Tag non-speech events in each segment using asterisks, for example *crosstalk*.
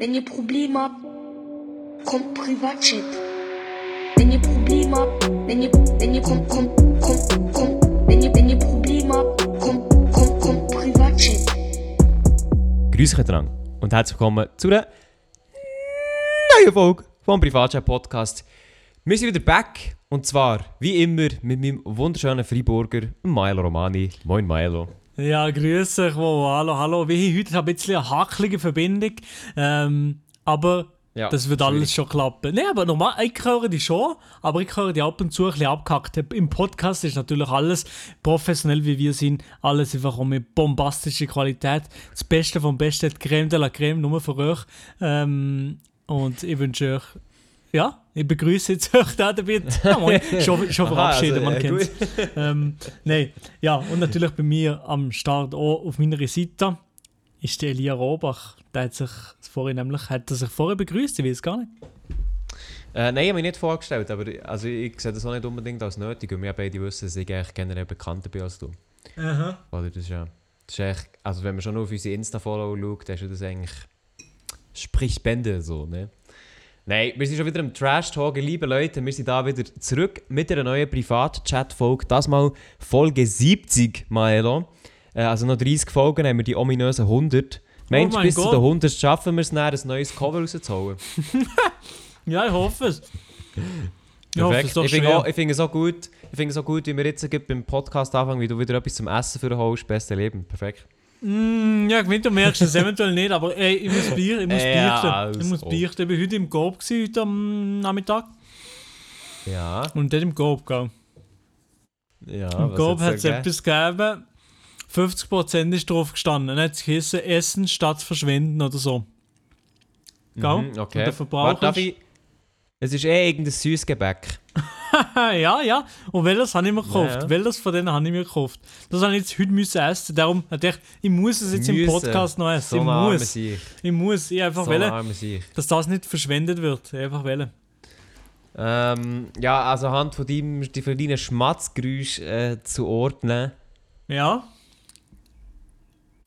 Wenn ihr Probleme habt, kommt Privatchat. Wenn ihr Probleme habt, wenn ihr, wenn ihr, kommt, kommt, kommt, kommt, wenn ihr, wenn ihr Probleme habt, kommt, kommt, kommt Privatchat. Grüß euch dran und herzlich willkommen zu einer neuen Folge vom Privatchat Podcast. Wir sind wieder back und zwar wie immer mit meinem wunderschönen Freiburger Milo Romani. Moin Milo. Ja, grüß euch, wow, hallo, hallo. Wir haben heute ein bisschen eine hackelige Verbindung, ähm, aber Ja, das wird alles schon klappen. Nein, aber normal, ich höre die schon, aber ich höre die ab und zu ein bisschen abgehackt. Im Podcast ist natürlich alles professionell, wie wir sind, alles einfach auch mit bombastischer Qualität. Das Beste vom Besten, die Creme de la Creme, nur für euch. Ähm, und ich wünsche euch, ja, ich begrüße jetzt *laughs* euch da damit. Ja, moin, *laughs* schon, schon Aha, verabschieden, also, man äh, kennt *laughs* ähm, Nein, ja, und natürlich bei mir am Start auch auf meiner Seite ist der Elia Robach. Der hat sich vorhin nämlich, hat er sich vorher begrüßt, ich weiß gar nicht. Äh, nein, ich habe mich nicht vorgestellt, aber also ich sehe das auch nicht unbedingt als nötig und wir beide wissen, dass ich eigentlich generell bekannter bin als du. Aha. Oder das ist ja... Das ist echt, also wenn man schon nur auf unsere Insta-Follow schaut, dann ist ja das eigentlich... Spricht Bände so, ne? Nein, wir sind schon wieder im Trash-Talk, liebe Leute. Wir sind da wieder zurück mit einer neuen Privat-Chat-Folge. Das mal Folge 70, Maelo. Äh, also noch 30 Folgen haben wir die ominösen 100. Meinst du, mein bis zu Gott. den 100 schaffen wir es dann, ein neues Cover rauszuholen? *laughs* Ja, ich hoffe es. Ich hoffe es Ich finde ich finde es auch gut, ich finde es auch gut, wie wir jetzt beim Podcast anfangen, wie du wieder etwas zum Essen für holst. Beste Leben. Perfekt. Mm, ja, gewinnt, du merkst es eventuell nicht, aber ey, ich muss Bier, ich muss Ja, beichten. Ich muss beichten. Ich war heute im gewesen, heute am Nachmittag. Ja, Und dort im Coop, gell. ja. Im Coop hat es etwas gegeben. 50% ist drauf gestanden. Dann hat es geheißen, Essen statt verschwenden oder so. Gell? Mhm, Und okay. der Verbraucher Warte, ist- ich... Es ist eh irgendein süßes Gebäck. *laughs* ja, ja. Und welches habe ich mir gekauft? Ja. Welches von denen habe ich mir gekauft? Das habe ich jetzt heute müssen essen. Darum hatte ich, ich muss es jetzt im Müssen. Podcast noch essen. So ich muss. Sieg. Ich muss. Ich einfach So wollen, dass das nicht verschwendet wird. Ich einfach wollen. Ähm, ja, also anhand von deinem, die von deinen Schmatzgeräusch äh, zu ordnen, Ja.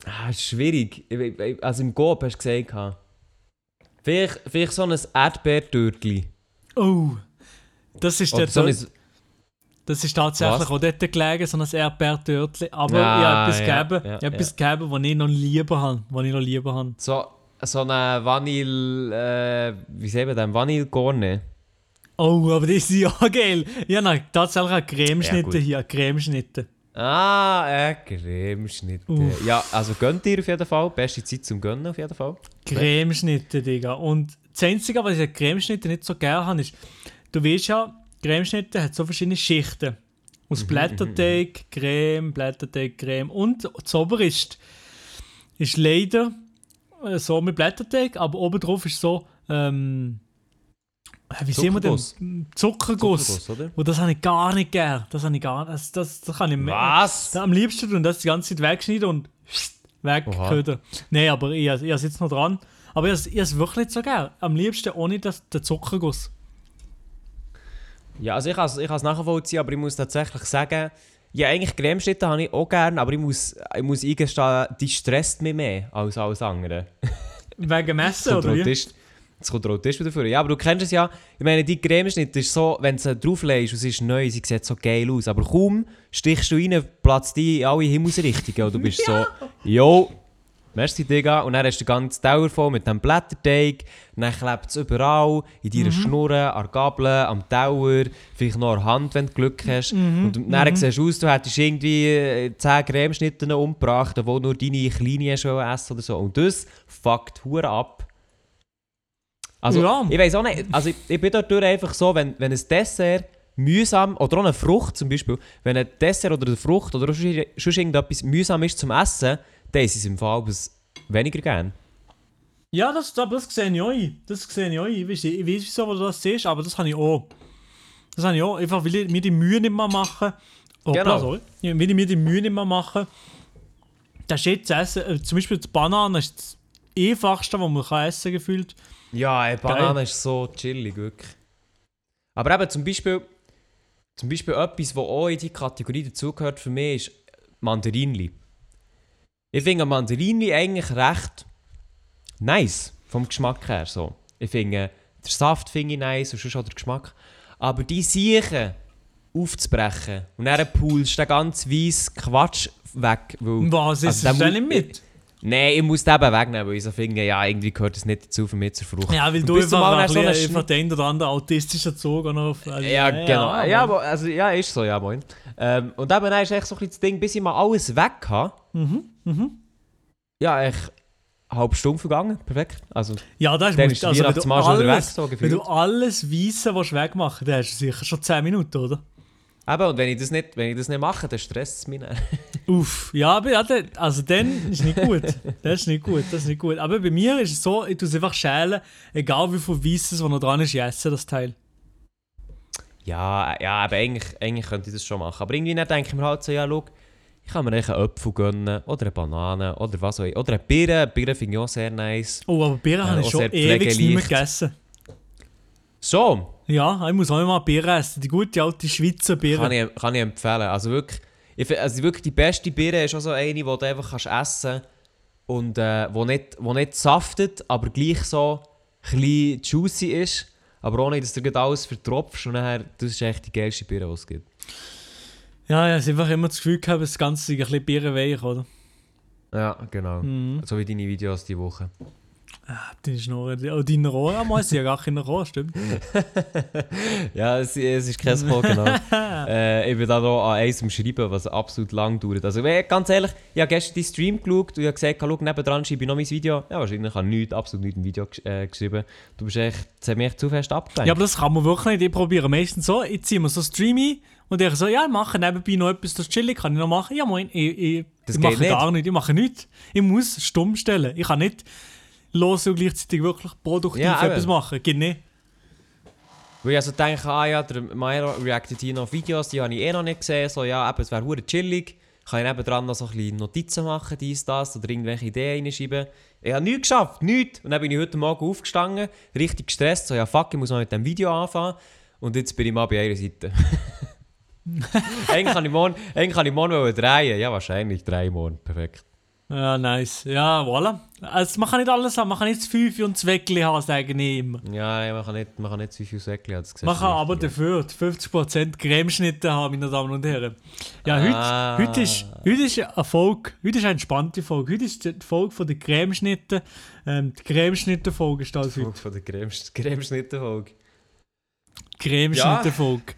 ah, schwierig. Ich- ich- Also im Coop hast du gesagt, vielleicht, vielleicht so ein Erdbeertürtli. Oh. Das ist, so ein... das ist tatsächlich Was? auch dort gelegen, so ein Erdbeertörtli. Aber Ah, ich habe etwas ja, gegeben, ja, ich habe etwas gegeben, was ich noch lieber habe. Was ich noch lieber habe. So, so eine Vanille... Äh, wie sagen wir das? Vanille-Gorne. Oh, aber das ist ja *laughs* geil. Ich habe tatsächlich Ja, Cremeschnitte gut. hier. Cremeschnitte. Ah, äh, Cremeschnitte. Uff. Ja, also gönnt ihr auf jeden Fall. Beste Zeit zum Gönnen auf jeden Fall. Cremeschnitte, Digga. Und das Einzige, was ich an Cremeschnitte nicht so gerne habe, ist, du weißt ja, Cremeschnitte hat so verschiedene Schichten. Mhm, Aus Blätterteig, Creme, Blätterteig, Creme. Und oberste ist leider äh, so mit Blätterteig, aber obendrauf ist so, ähm, äh, wie sehen wir denn? Zuckerguss. Zuckerguss. Oder? Und das habe ich gar nicht gern. Das habe ich gar das, das, das kann ich mehr. Was? Am liebsten tun das die ganze Zeit wegschneiden und *sniffs* wegködern. Nein, aber ich, ich jetzt noch dran. Aber ich habe es wirklich nicht so gern. Am liebsten ohne das, den Zuckerguss. Ja, also ich kann es ich kann's nachvollziehen, aber ich muss tatsächlich sagen, ja, eigentlich Cremeschnitte habe ich auch gerne, aber ich muss, ich muss eingestehen, die stresst mich mehr als alles andere. *laughs* Wegen Messen, oder wie? Jetzt kommt der Autist wieder vor. Ja, aber du kennst es ja. Ich meine, die Cremeschnitte ist so, wenn du sie drauflegst und sie ist neu, sie sieht so geil aus. Aber kaum stichst du rein, platzt die in alle Himmelsrichtungen und du bist so, *laughs* jo, merci Digga. Und dann hast du den ganzen Teller voll mit dem Blätterteig. Und dann klebt es überall, in deiner Schnurre, an der Gabel, am Teller, vielleicht noch an der Hand, wenn du Glück hast. Und dann siehst du aus, du hättest irgendwie äh, 10 Cremeschnitte umgebracht, obwohl nur deine Kleine wollen essen oder so. Und das fuckt hure ab. Also, Ja. ich weiß auch nicht, also ich, ich bin dort einfach so, wenn, wenn ein Dessert mühsam, oder auch eine Frucht zum Beispiel, wenn ein Dessert oder eine Frucht oder sonst irgendetwas mühsam ist zum Essen, dann ist es im Fall weniger gern. Ja, das, das sehe ich auch. Das sehe ich auch. Ich weiß, ich weiß wieso du das siehst, aber das habe ich auch. Das habe ich auch. Einfach, weil ich mir die Mühe nicht mehr mache. Hoppla, Genau. sorry. Will ich mir die Mühe nicht mehr machen. Das ist jetzt essen. Äh, zum Beispiel die Banane ist das einfachste, was man kann essen gefühlt. Ja, ey, Banane ist so chillig, wirklich. Aber eben zum Beispiel, zum Beispiel etwas, was auch in die Kategorie dazugehört für mich, ist Mandarinli. Ich finde Mandarinli eigentlich recht nice. Vom Geschmack her so. Ich finde, der Saft finde ich nice und sonst auch der Geschmack. Aber die Siechen aufzubrechen und dann pulst du den ganz weiss Quatsch weg. Weil, Was ist also das denn nicht mit? Nein, ich muss den eben wegnehmen, weil ich so finde, ja, irgendwie gehört das nicht dazu, für mich zur Frucht. Ja, weil du einfach, Mal ein so einen einfach den oder anderen autistischen Zug auf. Also, Ja, genau. Ja, ja, aber, also, ja, ist so, ja, moin. Ähm, und eben dann ist echt so ein bisschen das Ding, bis ich mal alles weg habe. Mhm, mhm. Ja, echt eine halbe Stunde vergangen. Perfekt. Also, Ja, das ist der also, wenn du wieder weg, alles, so wenn du alles Weisse willst wegmachen dann hast du sicher schon 10 Minuten, oder? Eben, und wenn ich das nicht, wenn ich das nicht mache, dann stresst es mich dann. *laughs* Uff, ja, aber ja, also dann ist nicht gut. Das ist nicht gut, das ist nicht gut. Aber bei mir ist es so, ich tue es einfach schälen, egal wie viel Weisses, was noch dran ist, ich esse das Teil. Ja, ja, aber eigentlich, eigentlich könnte ich das schon machen. Aber irgendwie denke ich mir halt so, ja, schau, ich kann mir einen Apfel gönnen, oder eine Banane, oder was auch immer. Oder eine Birne, Birne finde ich auch sehr nice. Oh, aber Bier Ja, habe ich schon ewig nicht mehr gegessen. So, Ja, ich muss auch mal Bier essen. Die gute alte Schweizer Bier. kann ich, kann ich empfehlen. Also wirklich, ich, also wirklich die beste Birne ist auch so eine, die du einfach kannst essen kannst und äh, wo, nicht, wo nicht saftet, aber gleich so ein juicy ist. Aber ohne, dass du alles vertropfst und nachher, das ist echt die geilste Birne, die es gibt. Ja, ja, habe einfach immer das Gefühl gehabt, das Ganze ein bisschen bierweich, oder? Ja, genau. Mhm. So wie deine Videos die Woche. Deine Schnurren, oh, deine Rohr, ja, mal, sie ja gar keine Rohr, stimmt. *laughs* Ja, es, es ist kein Sport, genau. *laughs* äh, ich bin da noch an eins am Schreiben, was absolut lang dauert. Also äh, ganz ehrlich, ich habe gestern die Stream geschaut und ich habe gesagt, schau, nebendran schreibe ich noch mein Video. Ja, wahrscheinlich habe ich nichts, absolut nichts im Video äh, geschrieben. Du bist echt, echt zu fest abgelenkt. Ja, aber das kann man wirklich nicht. Ich probiere meistens so, ich ziehe mir so Stream ein und ich so, ja, ich mache nebenbei noch etwas, das chillig, kann ich noch machen? Ja, moin, ich, ich, Das ich mache nicht. gar nichts, ich mache nichts. Ich muss stumm stellen. Ich kann nicht los und gleichzeitig wirklich produktiv Ja, etwas machen. Geht nicht. Weil ich also denke, ah ja, der Mairo reactet hier noch Videos, die habe ich eh noch nicht gesehen. So, ja, eben, es wäre hure chillig. Kann ich nebendran noch so ein bisschen Notizen machen, dies, das, oder irgendwelche Ideen reinschreiben. Ich habe nichts geschafft, nichts. Und dann bin ich heute Morgen aufgestanden, richtig gestresst, so, ja fuck, ich muss mal mit dem Video anfangen. Und jetzt bin ich mal bei einer Seite. *laughs* eigentlich kann ich morgen, eigentlich kann ich morgen drehen. Ja, wahrscheinlich drei morgen. Perfekt. Ja, nice. Ja, voilà. Also, man kann nicht alles haben. Man kann nicht das Fünf und das Weckli haben, sagen ich immer. Ja, nein, man kann nicht, man kann nicht zu viel Säckchen haben. das Man kann aber dafür die 50% Cremeschnitte haben, meine Damen und Herren. Ja, heute, Ah. heute, ist, heute ist eine Folge, heute ist eine entspannte Folge. Heute ist die Folge von den Cremeschnitten. Ähm, die Cremeschnitten-Folge ist das ja. heute. Folge von der Creme- Cremeschnittenfolge. Cremeschnitten-Folge. Ja,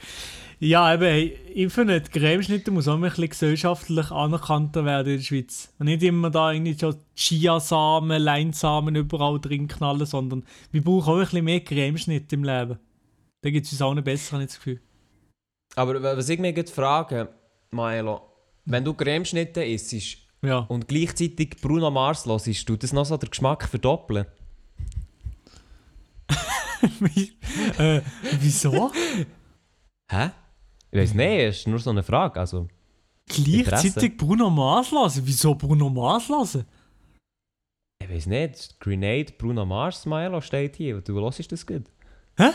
eben, hey, ich finde, die Cremeschnitte muss auch ein bisschen gesellschaftlich anerkannter werden in der Schweiz. Und nicht immer da irgendwie so Chiasamen, Leinsamen überall drin knallen, sondern wir brauchen auch ein bisschen mehr Cremeschnitte im Leben. Da gibt es uns auch nicht besser, habe ich das Gefühl. Aber wa- was ich mir gerade frage, Maelo, wenn du Cremeschnitte isst Ja. und gleichzeitig Bruno Mars hörst, tut das noch so den Geschmack verdoppeln? *laughs* Äh, wieso? Hä? Ich weiß nicht, es ist nur so eine Frage. Also, Gleichzeitig Bruno Mars lassen? Wieso Bruno Mars lassen? ich weiß nicht, Grenade Bruno Mars, Maelo, steht hier. Du hörst das gut. Hä?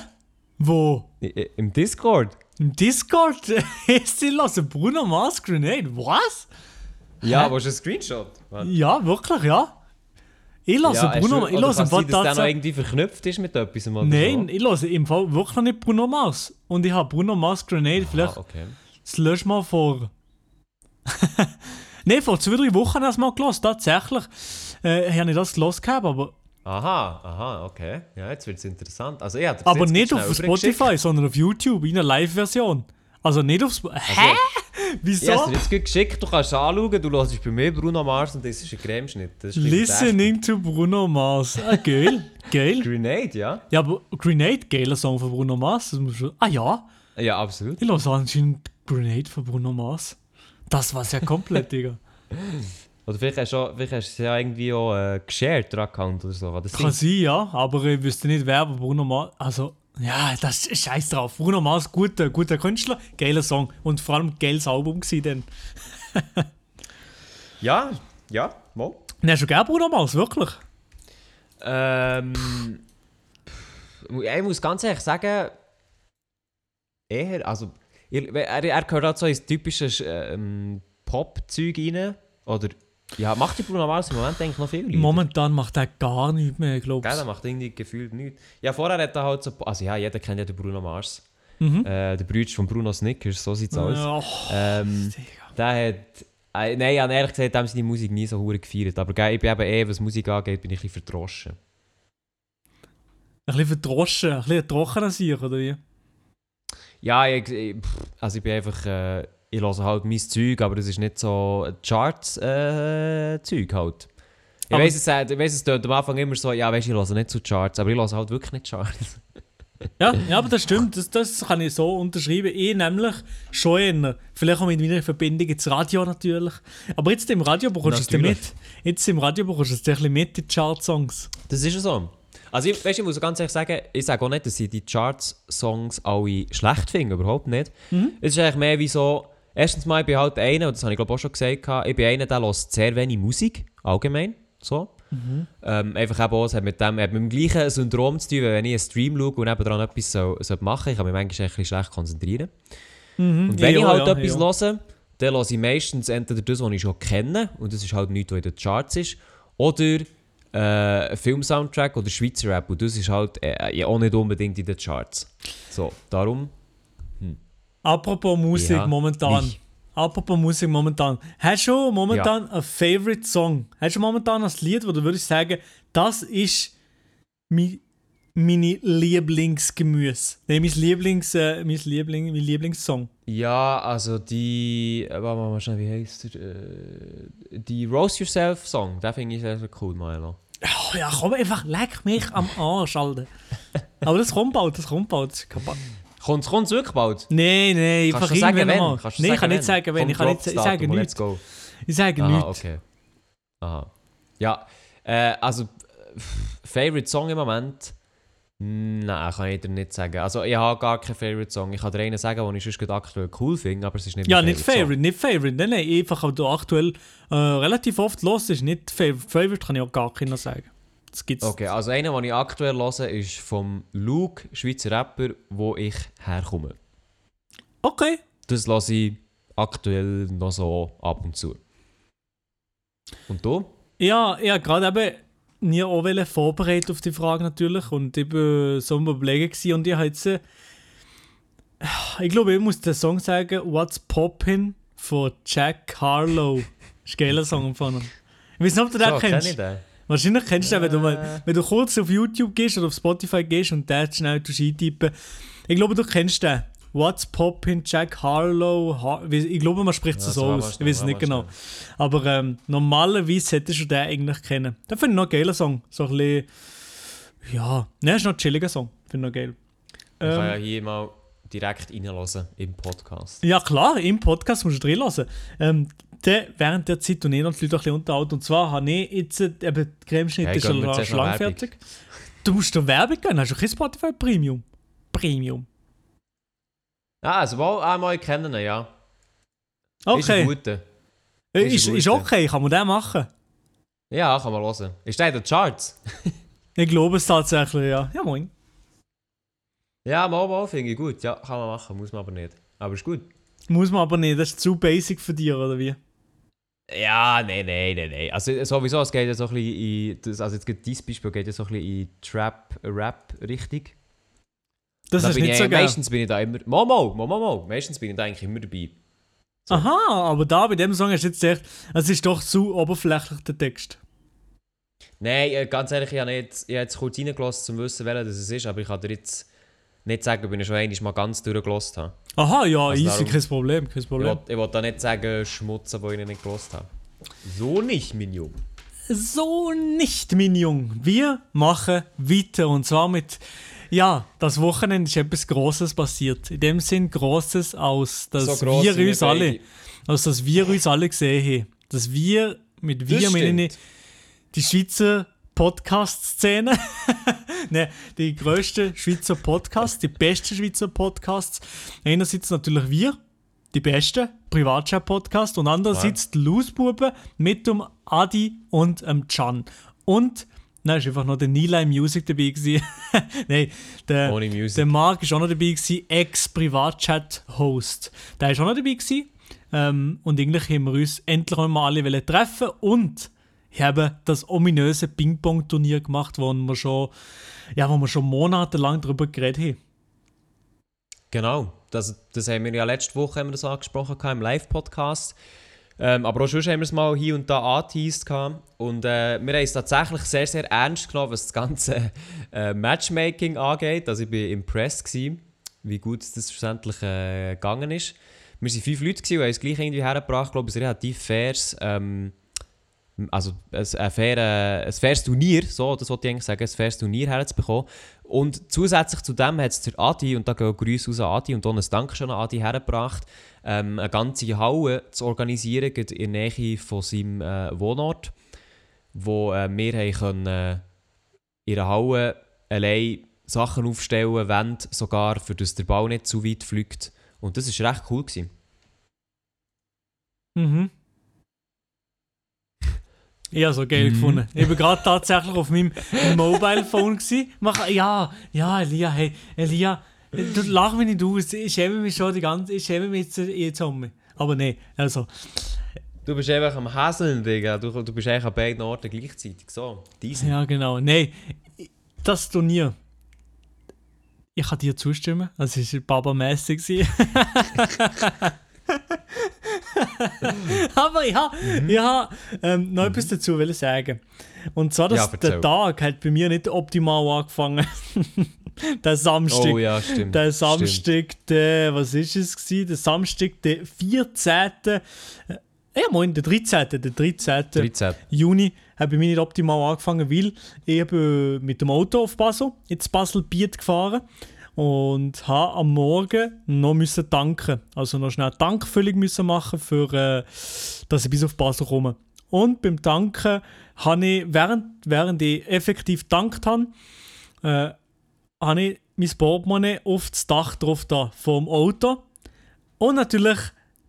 Wo? I- Im Discord? Im Discord? *laughs* Sie lassen Bruno Mars Grenade? Was? Ja, Hä? wo ist ein Screenshot? Warte. Ja, wirklich, ja. Ich lasse Ja, Bruno Mars. Ich lasse im Fall dass der noch irgendwie verknüpft ist mit etwas? Oder Nein, so? ich lasse im Fall wirklich noch nicht Bruno Mars. Und ich habe Bruno Mars Grenade vielleicht Ah, okay. das letzte Mal vor. *laughs* Nein, vor zwei, drei Wochen habe ich mal gelassen. Tatsächlich äh, habe ich das gelassen gehabt, aber, Aha, aha, okay. Ja, jetzt wird es interessant. Also, ich aber nicht auf. Spotify, sondern auf YouTube in einer Live-Version. Also nicht auf Spotify. Hä? Wieso? Ja, du jetzt geschickt, du kannst anschauen, du hörst bei mir Bruno Mars und das ist ein Cremeschnitt. Das ist Listening to Bruno Mars. Ah, geil. *laughs* geil. Grenade, ja? Ja, aber Grenade, geiler Song von Bruno Mars. Das muss schon... Ah ja, Ja, absolut. ich lasse anscheinend Grenade von Bruno Mars. Das war's ja komplett, *laughs* Digga. Oder vielleicht hast du, auch- vielleicht hast du es ja irgendwie auch äh, geshared, der Account oder so. Das Kann sein, ja, aber ich wüsste nicht, wer Bruno Mars. Also, ja, das ist scheiß drauf. Bruno Mars, guter, guter Künstler, geiler Song und vor allem geiles Album gewesen dann. *laughs* Ja, ja, mal. Ne, hast du gern Bruno Mars, wirklich? Ähm, pff, ich muss ganz ehrlich sagen, eher, also, er, er, er gehört halt so ins typische ähm, Pop-Zeug rein. Oder Ja, macht die Bruno Mars im Moment eigentlich noch viel? Momentan macht er gar nichts mehr, glaube Gell, der ich. macht irgendwie gefühlt nichts. Ja, vorher hat er halt so... Also ja, jeder kennt ja den Bruno Mars. Mhm. Äh, der Bruder von Bruno Snickers, so sieht's aus. Ja, Ähm, der hat... Äh, nein, ich habe ehrlich gesagt haben seine Musik nie so hure gefeiert. Aber gell, ich bin eben eh, was Musik angeht, bin ich ein bisschen verdroschen. ein bisschen verdroschen, ein bisschen oder wie? Ja, ich, ich, also ich bin einfach... Äh, ich höre halt mein Zeug, aber das ist nicht so Charts-Zeug halt. Ich weiss, es, äh, ich weiss, es tut am Anfang immer so, ja, weißt ich höre nicht so Charts, aber ich höre halt wirklich nicht Charts. Ja, ja, aber das stimmt, das, das kann ich so unterschreiben. Ich nämlich schon eher. Vielleicht auch mit meiner Verbindung ins Radio natürlich. Aber jetzt im Radio bekommst du es mit. Jetzt im Radio bekommst du es ein bisschen mit, die Chart-Songs. Das ist ja so. Also ich, weißt, ich muss ganz ehrlich sagen, ich sage auch nicht, dass ich die Charts-Songs alle schlecht finde, überhaupt nicht. Es ist eigentlich mehr wie so, erstens mal, ich bin halt einer, und das habe ich glaube auch schon gesagt, ich bin einer, der hört sehr wenig Musik, allgemein, so. Ähm, einfach eben auch, es hat mit dem, hat mit dem gleichen Syndrom zu tun, wie wenn ich einen Stream schaue und nebenan etwas so, so machen ich kann mich manchmal ein bisschen schlecht konzentrieren. Und wenn Ja, ich halt ja, etwas ja. höre, dann höre ich meistens entweder das, was ich schon kenne, und das ist halt nichts, was in den Charts ist, oder äh, ein Filmsoundtrack oder Schweizer Rap, und das ist halt äh, ja auch nicht unbedingt in den Charts. So, darum... Apropos Musik Ja, momentan. wie? Apropos Musik momentan. Hast du momentan einen Favorite Song? Hast du momentan ein Lied, wo du würdest sagen, das ist mein, meine Lieblingsgemüse? Nein, mein Lieblings, äh, mein Liebling, mein Lieblingssong. Ja, also die... Äh, warte mal schnell, wie heisst der? Äh, die Roast Yourself Song, den finde ich sehr, sehr cool, Milo. Oh ja, komm einfach, leck mich am Arsch, Alter. *laughs* Aber das kommt bald, das kommt bald. Das. Kommt es wirklich bald? Nein, nein, Kannst du sagen, wenn? Nein, ich kann wenn? nicht sagen, wenn. Komm, Ich kann nicht ich sage nichts. Ich sage Aha, nichts. okay. Aha. Ja, äh, also Favorite Song im Moment? Nein, kann ich dir nicht sagen. Also ich habe gar keinen Favorite Song. Ich kann dir einen sagen, den ich sonst gerade aktuell cool finde, aber es ist nicht Ja, nicht Song. Favorite, nicht Favorite. Nein, nein, einfach, aber du aktuell äh, relativ oft los ist. Nicht Favorite. Favorite kann ich auch gar keiner sagen. Das gibt's. Okay, also einer, den ich aktuell höre, ist vom Luke, Schweizer Rapper, wo ich herkomme. Okay. Das lasse ich aktuell noch so ab und zu. Und du? Ja, ja, gerade eben nie auch vorbereitet auf die Frage natürlich und ich war so am Überlegen und ich habe jetzt äh, ich glaube, ich muss den Song sagen What's Poppin' von Jack Harlow. Das ist ein geiler Song von ihm. Ich weiß nicht, ob du den so, kenn kennst. ich den. Wahrscheinlich kennst du den, wenn du, mal, wenn du kurz auf YouTube gehst oder auf Spotify gehst und den schnell eintippen. Ich glaube, du kennst den. What's Poppin' Jack Harlow. Har ich glaube, man spricht es Ja, so so, aus. Ich schnell, weiß nicht mal genau. Aber ähm, normalerweise hättest du den eigentlich kennen. Den finde ich noch einen geilen Song. So ein bisschen. Ja, ne, ist noch ein chilliger Song. Finde ich noch geil. Ich kann ja Ähm, hier mal direkt reinlassen im Podcast. ja, klar, im Podcast musst du drin lassen. Ähm, der, während der Zeit und ich noch die Leute ein bisschen unterhalten. Und zwar habe ich jetzt, eben, die Cremeschnitt Ja, ist schon, schon lang fertig. Du musst doch Werbung gehen, hast du kein Spotify Premium? Premium. Ah, also wohl einmal kennen, ja. Ist Okay. ein guter. Äh, ist Ist, ein ist guter. okay, kann man den machen? Ja, kann man hören. Ist der in den Charts? *laughs* Ich glaube es tatsächlich, ja. Ja, moin. Ja, mal, mal finde ich gut. Ja, kann man machen, muss man aber nicht. Aber ist gut. Muss man aber nicht, das ist zu basic für dich, oder wie? Ja, nein, nein, nein, nein. Also sowieso, es geht ja so ein bisschen in... Das, also jetzt geht dieses Beispiel geht ja so ein bisschen in Trap-Rap-Richtung. Das Da ist nicht ich, so geil. Meistens bin ich da immer... Mal, mal, mal, mal. Meistens bin ich da eigentlich immer dabei. so. Aha, aber da bei dem Song hast du jetzt echt, es ist doch zu oberflächlich der Text. Nein, äh, ganz ehrlich, ich habe, nicht, ich habe jetzt kurz reingelassen, um zu wissen, welcher das es ist, aber ich kann dir jetzt nicht sagen, ob ich schon einmal mal ganz durchgelassen habe. Aha, ja, Also easy, darum- kein Problem, kein Ich Problem. ich will da nicht sagen, schmutzen, wo ich nicht gelassen habe. So nicht, mein Junge. So nicht, mein Jung. Wir machen weiter und zwar mit, ja, das Wochenende ist etwas Großes passiert. In dem Sinn Großes, aus dass So gross wir uns alle, aus dass wir uns alle gesehen haben. Dass wir, mit wir meine ich die Schweizer Podcast-Szene. *laughs* *laughs* ne, die grössten Schweizer Podcasts, die besten Schweizer Podcasts. Einerseits natürlich wir, die besten Privatchat-Podcasts und andererseits die Loosbuben mit dem Adi und dem Can. Und, nein, ist einfach noch der Nila im Music dabei gewesen. *laughs* nein, der, Ohne Music. der Marc ist auch noch dabei gewesen, Ex-Privatchat-Host. Der ist auch noch dabei gewesen. Ähm, und eigentlich haben wir uns endlich einmal alle treffen und haben das ominöse Ping-Pong-Turnier gemacht, wo wir schon, ja, wo wir schon monatelang darüber geredet haben. Genau, das, das haben wir ja letzte Woche haben wir das angesprochen im Live-Podcast. Ähm, aber auch schon haben wir es mal hier und da angeteased. Und äh, wir haben es tatsächlich sehr, sehr ernst genommen, was das ganze *laughs* äh, Matchmaking angeht. Also ich war impressed, gewesen, wie gut das schlussendlich äh, gegangen ist. Wir waren fünf Leute gewesen, und haben es gleich irgendwie hergebracht. Ich glaube, ist relativ faires, ähm, also ein, ein, fair, ein faires Turnier, so, das wollte ich eigentlich sagen, ein faires Turnier herzubekommen. Und zusätzlich zu dem hat es der Adi, und da gehen Grüße aus an Adi und auch ein Dankeschön an Adi hergebracht, ähm, eine ganze Halle zu organisieren, in der Nähe von seinem äh, Wohnort, wo äh, wir haben können, äh, in der Halle allein Sachen aufstellen, Wände sogar, für dass der Ball nicht zu weit fliegt. Und das war recht cool. Gewesen. Mhm. Ich habe so geil Mhm. gefunden. Ich war gerade tatsächlich auf meinem Mobile Phone. Gewesen. Mach, ja, ja, Elia, hey, Elia, du lach mich nicht aus. Ich schäme mich schon die ganze Ich schäme mich jetzt, jetzt um mich. Aber nein, also. Du bist einfach am Häseln, Digga. Du, du bist eigentlich an beiden Orten gleichzeitig. So, diesen. Ja, genau. Nein, das Turnier. Ich kann dir zustimmen. Das war Baba-mässig. *laughs* *laughs* *laughs* Aber ja, ich habe ähm, noch etwas dazu will sagen. Und zwar, dass Ja, der Tag hat bei mir nicht optimal angefangen. *laughs* der Samstag. Oh ja, stimmt. Der stimmt. Samstag, der, was ist es gewesen? Der Samstag, der 14. äh, Ja, moin, der 13. Der 13. 13. Juni hat bei mir nicht optimal angefangen, weil ich bin mit dem Auto auf Basel, ins Basel-Biet gefahren und habe am Morgen noch müssen tanken. Also noch schnell Tankfüllung müssen machen, für, äh, dass ich bis auf Basel komme. Und beim Tanken habe ich, während, während ich effektiv tankt habe, äh, habe ich mein Portemonnaie auf das Dach drauf da, vom Auto. Und natürlich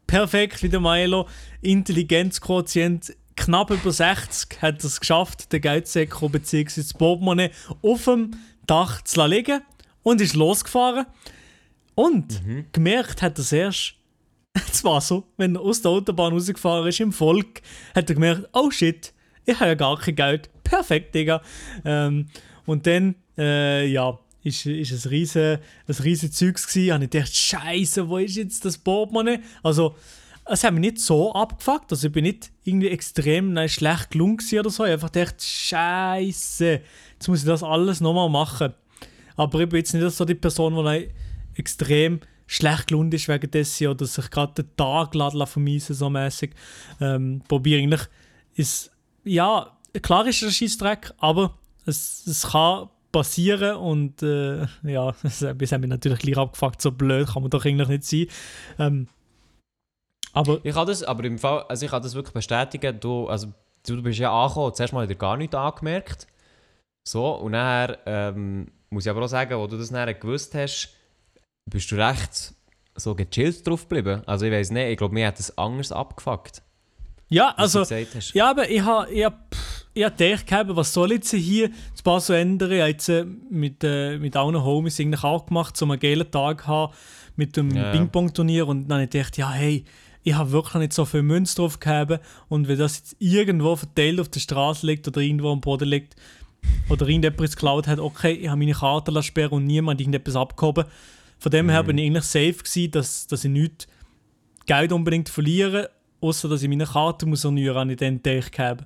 perfekt wie der Milo, Intelligenzquotient knapp über 60 hat es geschafft, den Geldsäcko bzw. das Portemonnaie auf dem Dach zu liegen und ist losgefahren. Und gemerkt hat er es erst, *laughs* es war so, wenn er aus der Autobahn rausgefahren ist im Volk, hat er gemerkt, oh shit, ich habe ja gar kein Geld. Perfekt, Digga. Ähm, und dann, äh, ja, ist, ist ein riesen, ein riesen Zeugs gewesen. Und ich dachte, Scheiße, wo ist jetzt das Portemonnaie? Also, es hat mich nicht so abgefuckt. Also, ich bin nicht irgendwie extrem nein, schlecht gelungen oder so. Ich habe einfach gedacht, Scheiße, jetzt muss ich das alles nochmal machen. Aber ich bin jetzt nicht so die Person, die extrem schlecht gelohnt ist wegen dessen oder sich gerade den Tag laden vermiesen, so mäßig. Ähm, probiere eigentlich, ist, ja, klar ist es ein Scheissdreck, aber es, es kann passieren und äh, ja, *laughs* das hat mich natürlich gleich abgefuckt, so blöd kann man doch eigentlich nicht sein. Ähm, aber Ich kann das, aber im Fall, also ich kann das wirklich bestätigen, du, also, du, bist ja angekommen, zuerst mal hat er gar nichts angemerkt. So, und nachher ähm, muss ich aber auch sagen, wo du das nachher gewusst hast, bist du recht so gechillt drauf geblieben. Also ich weiß nicht, ich glaube, mir hat das anders abgefuckt. ja, also. Ja, aber ich habe ich hab, ich hab gedacht, gehabt, was soll jetzt hier das paar so ändern? Ich habe jetzt äh, mit, äh, mit allen Homies eigentlich auch gemacht, um einen geilen Tag haben mit dem ja. Ping-Pong-Turnier. Und dann habe ich gedacht, ja, hey, ich habe wirklich nicht so viel Münze drauf gehabt. Und wenn das jetzt irgendwo verteilt auf der Straße liegt oder irgendwo am Boden liegt oder irgendjemand es geklaut hat, okay, ich habe meine Karte lassen sperren und niemand irgendetwas abgehoben. Von dem Mhm. her bin ich eigentlich safe gewesen, dass, dass ich nicht Geld unbedingt verliere, außer dass ich meine Karte muss erneuern, habe ich dann gedacht. gehabt.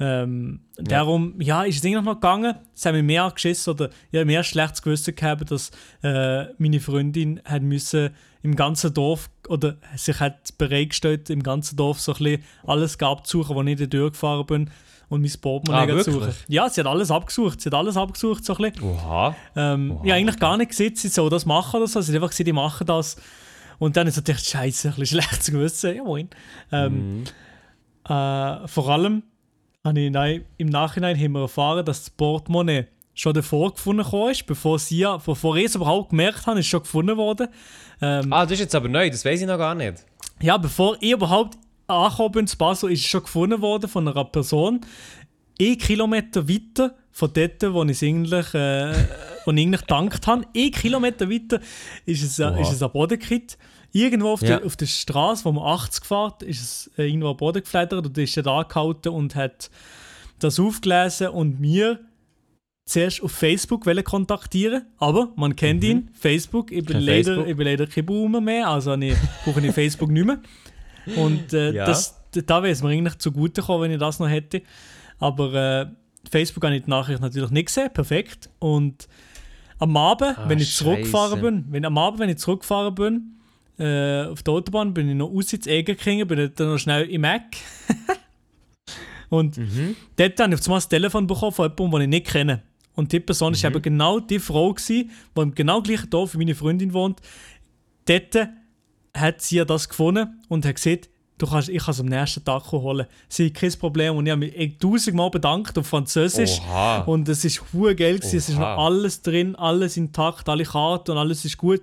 Ähm, Darum, ja, ist es eigentlich noch gegangen. Es haben mir mehr geschissen oder habe mehr schlechtes Gewissen gehabt, dass äh, meine Freundin hat müssen im ganzen Dorf oder sich hat bereitgestellt, im ganzen Dorf so ein bisschen alles abzusuchen, wo ich nicht durchgefahren bin und mein Portemonnaie Ah, zu suchen. Ja, sie hat alles abgesucht. Sie hat alles abgesucht, so ein bisschen. Oha. Ähm, Oha. ich habe eigentlich gar nicht gesehen, sie soll das machen oder so. Sie hat einfach gesehen, die machen das. Und dann ist natürlich scheiße, ein bisschen *laughs* schlechtes Gewissen. Ja, moin. Ähm, Mhm. äh, vor allem habe ich nein, im Nachhinein haben wir erfahren, dass das Portemonnaie schon davor gefunden ist, bevor, sie, bevor ich es überhaupt gemerkt habe, ist schon gefunden worden. Ähm, Ah, das ist jetzt aber neu, das weiß ich noch gar nicht. ja, bevor ich überhaupt angekommen zu Basel, ist schon gefunden worden von einer Person. Ein Kilometer weiter von dort, wo ich eigentlich, äh, wo ich eigentlich gedankt habe. Ein Kilometer weiter ist es, äh, Oha. ist es Boden gekippt. Irgendwo auf, Ja. der, auf der Straße, wo man 80 fährt, ist es äh, irgendwo am Boden geflattert und ist da angehalten und hat das aufgelesen und mir zuerst auf Facebook kontaktieren, aber man kennt ihn, Facebook, ich bin, Mhm. Kein leider, Facebook. ich bin leider kein Boomer mehr, also ich brauche ich Facebook nicht mehr. Und äh, Ja. das, da wäre es mir eigentlich zugutekommen, wenn ich das noch hätte. Aber äh, Facebook habe ich die Nachricht natürlich nicht gesehen, perfekt. Und am Abend, Ah, wenn ich zurückgefahren bin, wenn, am Abend, wenn ich zurückgefahren bin, äh, auf der Autobahn, bin ich noch aus ins Egen gegangen, bin dann noch schnell im Mac. *laughs* und Mhm. dort habe ich auf einmal das Telefon bekommen von jemandem, den ich nicht kenne. Und die Person Mhm. war eben genau die Frau, gewesen, die im genau gleichen Dorf wie meine Freundin wohnt. Dort hat sie ja das gefunden und hat gesagt, du kannst, ich kann es am nächsten Tag holen. Sie hat kein Problem und ich habe mich tausendmal bedankt auf Französisch. Oha. Und es ist hure geil, gewesen. es ist noch alles drin, alles intakt, alle Karten und alles ist gut.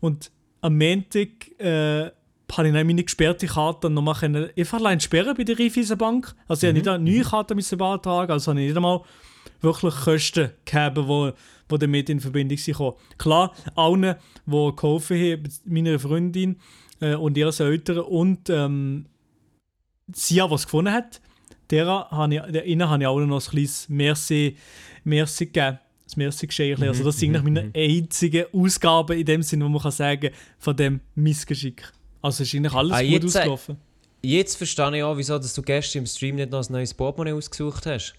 Und am Montag äh, habe ich dann meine gesperrte Karte noch mal können, einfach allein sperren bei der Raiffeisenbank. Also ich habe nicht eine neue Karte beantragen, also habe ich nicht einmal wirklich Kosten gehabt, die wo damit in Verbindung sind. Klar, allen, die geholfen haben, meiner Freundin äh, und ihren Eltern und ähm, sie, die es gefunden hat, der habe ich, der habe ich auch noch ein kleines Merci, Merci gegeben. Das Merci-Geschenk. Also das sind eigentlich meine einzigen Ausgaben in dem Sinne, wo man kann sagen von dem Missgeschick. Also ist eigentlich alles Ah, gut jetzt, äh, ausgelaufen. Jetzt verstehe ich auch, wieso dass du gestern im Stream nicht noch ein neues Portemonnaie ausgesucht hast.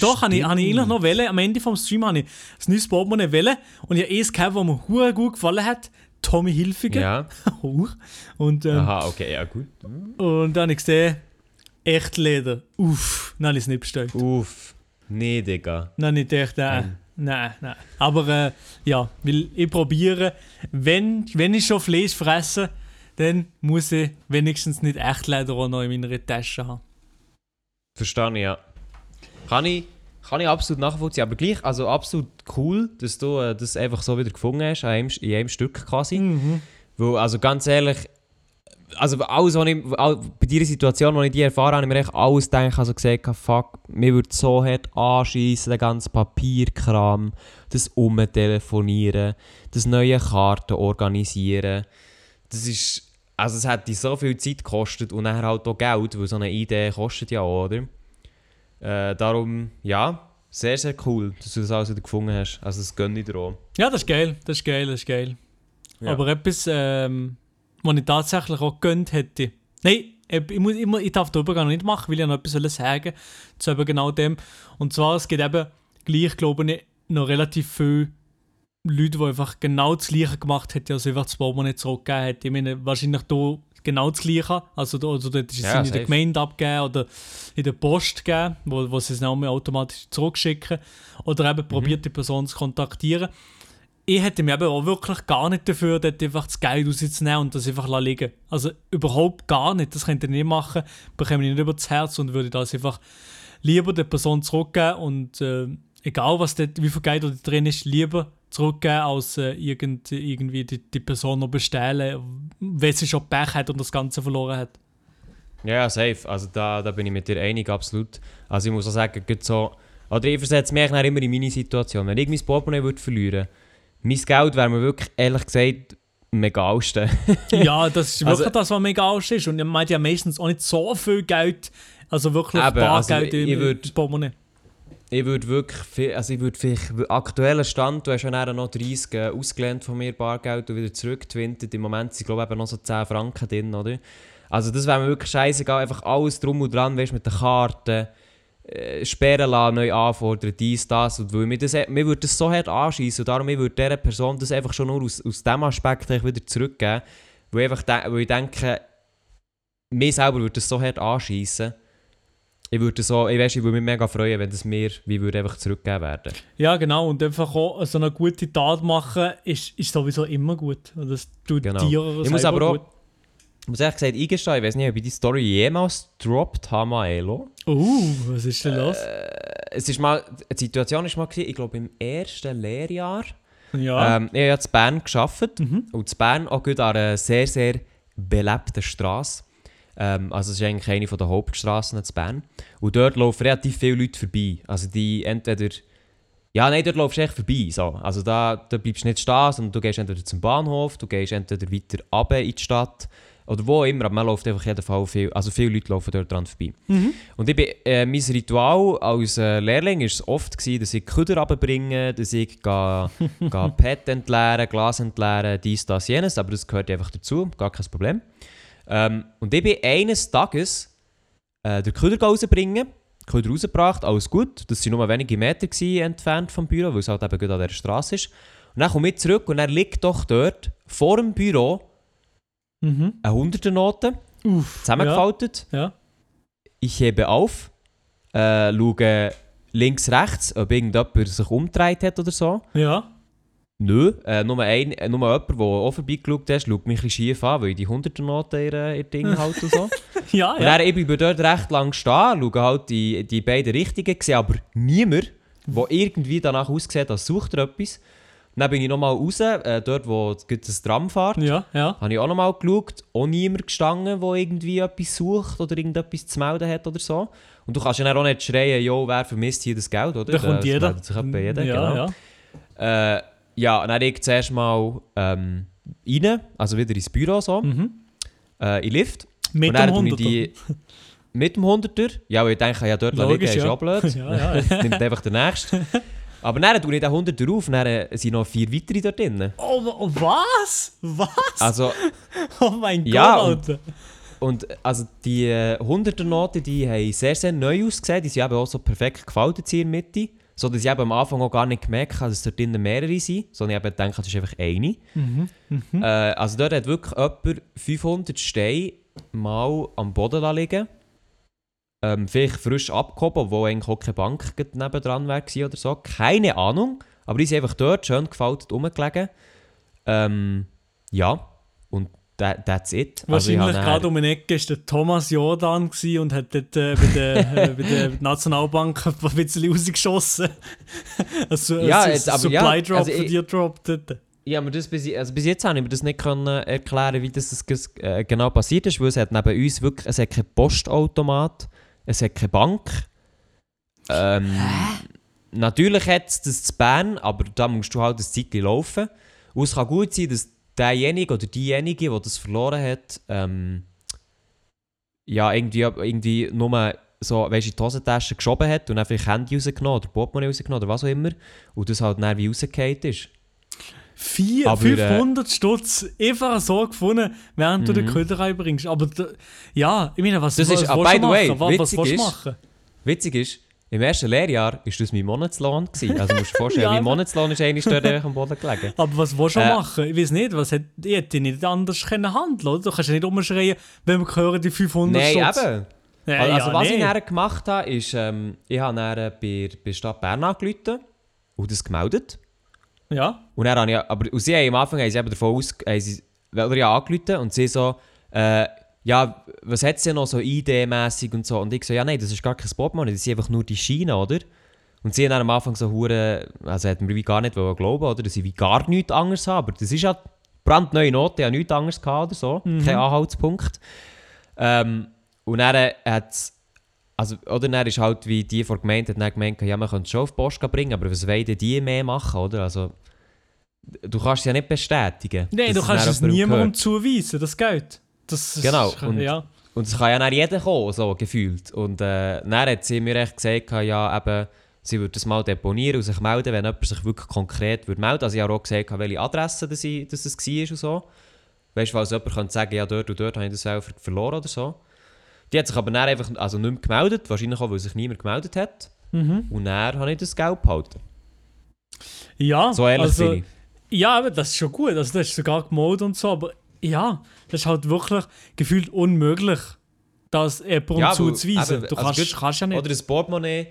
Doch, habe ich, habe ich eigentlich noch wollen. Am Ende vom Stream habe ich ein neues Portemonnaie wollen. Und ich habe eins gehabt, das mir gut gefallen hat. Tommy Hilfiger. Ja. *laughs* Und, ähm, Aha, okay, ja gut. und dann habe ich gesehen, echt Leder. Uff, dann habe ich es nicht bestellt. Uff. Nee, Digga. Habe ich gedacht, äh, Ähm. nein, nein. Aber äh, ja, weil ich probiere, wenn, wenn ich schon Fleisch fresse, dann muss ich wenigstens nicht echt Leder auch noch in meiner Tasche haben. Verstehe ich, ja. Kann ich, kann ich absolut nachvollziehen. Aber gleich, also absolut cool, dass du äh, das einfach so wieder gefunden hast, an einem, in einem Stück quasi. Mhm. Weil, also ganz ehrlich, also alles, was ich, all, bei dieser Situation, wo ich die erfahren habe, habe ich mir echt alles gedacht, also gesagt, fuck, mir würde so hart anschiessen, der ganze Papierkram, das Umtelefonieren, das neue Karten organisieren. Das ist, also es hätte so viel Zeit gekostet und dann halt auch Geld, weil so eine Idee kostet ja auch, oder? Äh, darum, ja, sehr, sehr cool, dass du das alles wieder gefunden hast. Also das gönne ich dir auch. Ja, das ist geil, das ist geil, das ist geil. Ja. Aber etwas, ähm, was ich tatsächlich auch gegönnt hätte. Nein, ich, muss, ich, muss- ich darf den Übergang noch nicht machen, weil ich noch etwas sagen zu eben genau dem. Und zwar, es gibt eben gleich, glaube ich, noch relativ viele Leute, die einfach genau das Gleiche gemacht hätten, also einfach das Portemonnaie zurückgegeben hätten. Ich meine, wahrscheinlich da genau das Gleiche. Also, also dort ist es Ja, in der. Gemeinde abgegeben oder in der Post gegeben, wo, wo sie es dann automatisch zurückschicken. Oder Mhm. eben probiert die Person zu kontaktieren. Ich hätte mich eben auch wirklich gar nicht dafür, dort einfach das Geld rauszunehmen und das einfach liegen. Also überhaupt gar nicht. Das könnte ich nicht machen. Bekomme ich nicht über das Herz und würde das einfach lieber der Person zurückgeben und äh, egal was dort, wie viel Geld da drin ist, lieber zurückgeben, als äh, irgend, irgendwie die, die Person noch bestehlen, wenn sie schon Pech hat und das Ganze verloren hat. Ja, safe. Also da, da bin ich mit dir einig, absolut. Also ich muss auch sagen, so, oder ich versetze mich dann immer in meine Situation. Wenn ich mein Portemonnaie würde verlieren mein Geld wäre mir wirklich, ehrlich gesagt, am egalsten. *laughs* ja, das ist wirklich Also- das, was mega aus ist. Und man hat ja meistens auch nicht so viel Geld, also wirklich Eben, also Bargeld ich im, würd- im Portemonnaie. Ich würde wirklich, viel, also ich würde vielleicht, aktueller Stand, du hast ja noch 30 äh, ausgelehnt von mir Bargeld und wieder zurückgewintet. Im Moment sind glaube ich eben noch so 10 Franken drin, oder? Also das wäre mir wirklich scheißegal, einfach alles drum und dran, weißt mit den Karten, äh, sperren lassen, neu anfordern, dies, das. Und weil mir, das, mir würde das so hart anschießen und darum ich würde dieser Person das einfach schon nur aus, aus diesem Aspekt wieder zurückgeben, weil, ich einfach de weil ich denke, mir selber würde das so hart anschießen. Ich würde so, ich, weiss, ich würde mich mega freuen, wenn das mir wie würde einfach zurückgegeben werden. Ja, genau. Und einfach auch so eine gute Tat machen, ist, ist sowieso immer gut. Und Das tut Genau. dir Ich muss aber auch, gut. ich muss ehrlich gesagt eingestehen, ich weiß nicht, ob ich die Story jemals gedroppt habe, Maelo. Uh, was ist denn los? Es ist mal, die Situation war mal, gewesen, ich glaube im ersten Lehrjahr. ja. Ähm, ich habe ja in Bern gearbeitet Mhm. und in Bern auch gut an einer sehr, sehr belebten Straße. Ähm, also es ist eigentlich eine der Hauptstraßen in Bern. Und dort laufen relativ viele Leute vorbei. Also die entweder Ja, nein, dort läufst du echt vorbei. So. Also da, da bleibst du nicht stehen, sondern du gehst entweder zum Bahnhof, du gehst entweder weiter runter in die Stadt oder wo immer, aber man läuft einfach jeden Fall viel, also viele Leute laufen dort dran vorbei. Und ich bin, äh, mein Ritual als äh, Lehrling war es oft, gewesen, dass ich Küder runterbringe, dass ich ga, *laughs* ga PET entleeren, Glas entleeren, dies, das, jenes, aber das gehört einfach dazu, gar kein Problem. Ähm, und ich bin eines Tages äh, den Küder rausbringen, Köder rausgebracht, alles gut. Das waren nur wenige Meter entfernt vom Büro, weil es halt eben gut an der Straße ist. Und dann komme ich zurück und er liegt doch dort vor dem Büro Mhm. eine Hunderternote, Uff. zusammengefaltet. Ja. Ich hebe auf, äh, schaue links, rechts, ob irgendjemand sich umgedreht hat oder so. Ja. Nö, äh, nur, ein, äh, nur jemand, der auch vorbeigeschaut hat, schaut mich ein schief an, weil ich die Hunderternote in ihr, ihr Ding halte und so. *laughs* Ja, Und ja. dann, ich bin dort recht lang stehen, schaue halt die, die beiden Richtigen, sehe aber niemand, der irgendwie danach aussieht, als sucht er etwas. Dann bin ich nochmal raus, äh, dort wo das Tram fährt. Ja, ja. Habe ich auch nochmal geschaut, auch niemand gestanden, der irgendwie etwas sucht oder irgendetwas zu melden hat oder so. Und du kannst ja dann auch nicht schreien, jo, wer vermisst hier das Geld, oder? Da kommt Das jeder. meldet sich jeder, ja, genau. ja. Äh, ja, und dann ich zuerst mal ähm, rein, also wieder ins Büro so, Mhm. äh, in den Lift. Mit und dann dem tue ich 100 die mit dem 100er. Ja, weil ich denke, ja, dort liegen Logisch, ist ja. auch blöd. *laughs* Ja, ja. *laughs* Nimmt einfach der Nächste. Aber dann tue ich den 100er auf und dann äh, sind noch vier weitere dort drin. Oh, wa- was? Was? Also, *laughs* Oh mein Gott, Ja, und- Alter. und also die äh, 100er Noten, die haben sehr, sehr neu ausgesehen. Die sind eben auch so perfekt gefaltet hier in der Mitte. So dass ich eben am Anfang auch gar nicht gemerkt habe, dass dort drinnen mehrere sind. Sondern ich habe gedacht, das ist einfach eine. Mhm, Äh, also dort hat wirklich jemand 500 Steine mal am Boden liegen ähm, Vielleicht frisch abgehoben, wo eigentlich auch keine Bank nebendran wäre gewesen oder so. Keine Ahnung. Aber die sind einfach dort schön gefaltet rumgelegen. Ähm, ja, und that, that's it. Also ich Wahrscheinlich habe gerade um eine Ecke war der Thomas Jordan und hat dort äh, bei, der, *laughs* äh, bei der Nationalbank ein bisschen rausgeschossen. *laughs* also, Ja, ein jetzt, aber Supply ja, Drop also für ich- dir droppt dort. Ja, aber das bis, also bis jetzt habe ich mir das nicht können erklären, wie das, das äh, genau passiert ist, weil es hat neben uns wirklich, es hat keinen Postautomat, es hat keine Bank. Ähm, natürlich hat es das zu Bern, aber da musst du halt ein Zeitchen laufen. Und es kann gut sein, dass derjenige oder diejenige, die das verloren hat, ähm, ja, irgendwie, irgendwie nur so, weißt, in die Hosentasche geschoben hat und vielleicht Handy rausgenommen oder Portemonnaie rausgenommen oder was auch immer. Und das halt dann wie rausgefallen ist. Vier, Aber, äh, 500 Stutz einfach so gefunden, während du den Mhm. Köder reinbringst. Aber ja, ich meine, was, Das was, ist- was ah, willst by du the way, machen? Was, was witzig du ist- machen? Witzig ist, im ersten Lehrjahr war das mein Monatslohn. Gewesen. Also musst du dir vorstellen, *laughs* Ja, mein Monatslohn ist eigentlich dort am Boden gelegen. Aber was willst du Äh, machen? Ich weiß nicht, was hätte ich hätte nicht anders können handeln oder? Du kannst ja nicht umschreien, wenn wir hören, die 500 Nein, Stutz. eben. Ja, Also ja, was nee. ich dann gemacht habe, ist, ähm, ich habe dann bei, bei der Stadt Bern angerufen und das gemeldet. Ja, Und dann habe ich, aber und sie haben am Anfang haben sie eben davon aus, haben sie, oder ja angerufen und sie so, äh, ja, was hat sie noch so ID-mässig und so. Und ich so, ja nein, das ist gar kein Portemonnaie, das sind einfach nur die Schienen, oder? Und sie haben dann am Anfang so hure, also hat mir wie gar nicht glauben, oder? Dass ich wie gar nichts anderes habe. Aber das ist ja brandneue Note, habe nichts anderes gehabt oder so. Kein Anhaltspunkt. Ähm, und dann hat also, oder dann ist halt, wie die vor der Gemeinde hat dann gemeint, ja, man könnte es schon auf die Post bringen, aber was wollen die mehr machen, oder? Also, du kannst es ja nicht bestätigen. Nein, du kannst es niemandem zuweisen, das geht. Das ist- Genau, und- ja. Und es kann ja dann jeder kommen, so gefühlt. Und äh, dann hat sie mir echt gesagt, ja, eben, sie würde das mal deponieren und sich melden, wenn jemand sich wirklich konkret würde melden. Also ich habe auch gesagt, welche Adresse das, ich, dass es war und so. Weißt du, falls jemand könnte sagen, ja, dort und dort habe ich das selber verloren oder so. Die hat sich aber dann einfach also nicht mehr gemeldet, wahrscheinlich auch, weil sich niemand gemeldet hat. Mhm. Und dann habe ich das Geld behalten. Ja, So ehrlich also, bin ich. Ja, aber das ist schon gut. Also, das ist sogar gemalt und so. Aber ja, das ist halt wirklich gefühlt unmöglich, das jemandem Ja, zuzuweisen. Du also kannst, gut, kannst ja nicht. Oder ein Portemonnaie.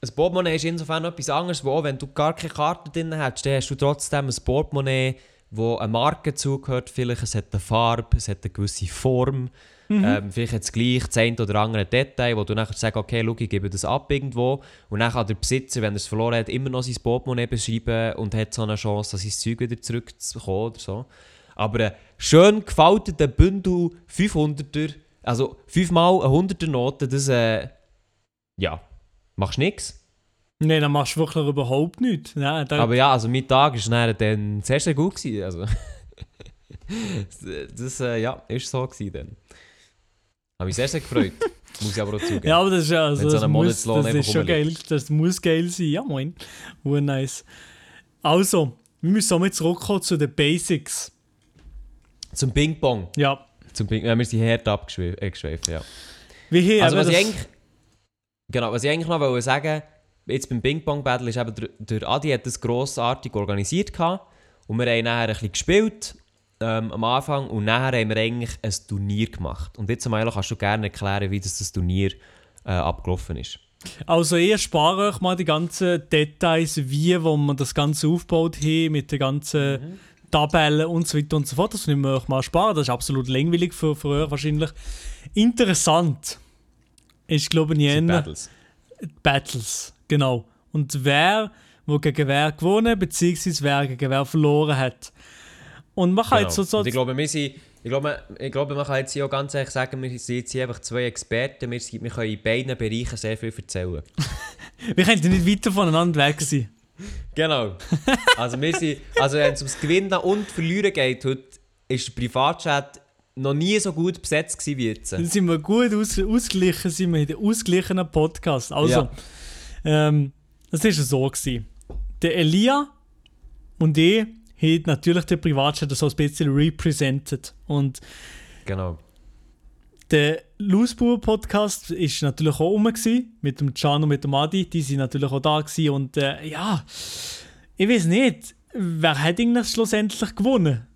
Ein Portemonnaie ist insofern etwas anderes, wo wenn du gar keine Karte drin hast, dann hast du trotzdem ein Portemonnaie, wo eine Marke zugehört. Vielleicht es hat eine Farbe, es hat eine gewisse Form. Ähm, vielleicht hat es gleich das eine oder andere Detail, wo du nachher sagst, okay, schau, ich gebe das ab irgendwo. Und dann kann der Besitzer, wenn er es verloren hat, immer noch sein Portemonnaie beschreiben und hat so eine Chance, sein Zeug wieder zurückzubekommen oder so. Aber ein schön gefalteter Bündel 500er, also 5 mal eine 100er Note, das, äh, ja, machst nix. Nein, dann machst du wirklich überhaupt nichts. Nein, Aber ja, also mein Tag war dann, sehr, sehr gut. Gewesen, also. *laughs* das äh, ja, ist so gewesen dann. Habe mich sehr, sehr gefreut. *laughs* Muss ich aber auch zugeben. ja, aber das ist ja, also, so das, muss, das ist schon geil. Das muss geil sein. Ja, moin. Ur nice. Also, wir müssen somit zurückkommen zu den Basics. Zum Ping-Pong. Ja. Zum Ping ja, wir sind hart abgeschweift, äh, ja. Wie hier, Also was ich eigentlich, genau, was ich eigentlich noch wollte sagen, jetzt beim Ping Pong Battle ist eben, der, der Adi hat das grossartig organisiert gehabt und wir haben nachher ein bisschen gespielt ähm, am Anfang und nachher haben wir eigentlich ein Turnier gemacht. Und jetzt Milo, kannst du gerne erklären, wie das, das Turnier äh, abgelaufen ist. Also ihr spart euch mal die ganzen Details, wie wo man das Ganze aufgebaut hat, mit den ganzen Tabellen und so weiter und so fort. Das nehmen wir euch mal sparen. Das ist absolut langweilig für, für euch wahrscheinlich. Interessant ist, glaube ich, Die Battles. Battles. Genau. Und wer, wo gegen wer gewonnen, beziehungsweise wer gegen wer verloren hat. Und man kann Genau. jetzt so, so Und ich glaube, wir sind, ich glaube, ich glaube, man kann jetzt hier auch ganz ehrlich sagen, wir sind jetzt hier einfach zwei Experten, wir, wir können in beiden Bereichen sehr viel erzählen. *laughs* wir könnten nicht weiter voneinander weg sein. Genau. Also, wir sind, also wenn es ums Gewinnen und Verlieren geht, heute ist der Privatchat noch nie so gut besetzt wie jetzt. Dann sind wir gut aus, ausgeglichen, sind wir in einem ausgeglichenen Podcast. Also, Ja. ähm, das war so. Gewesen. Der Elia und ich haben natürlich den Privatchat so ein bisschen represented. Und Genau. Der Loosebauer Podcast ist natürlich auch rum gewesen, mit dem Can und mit dem Adi. Die sind natürlich auch da gewesen. Und äh, ja, ich weiß nicht, wer hat eigentlich schlussendlich gewonnen?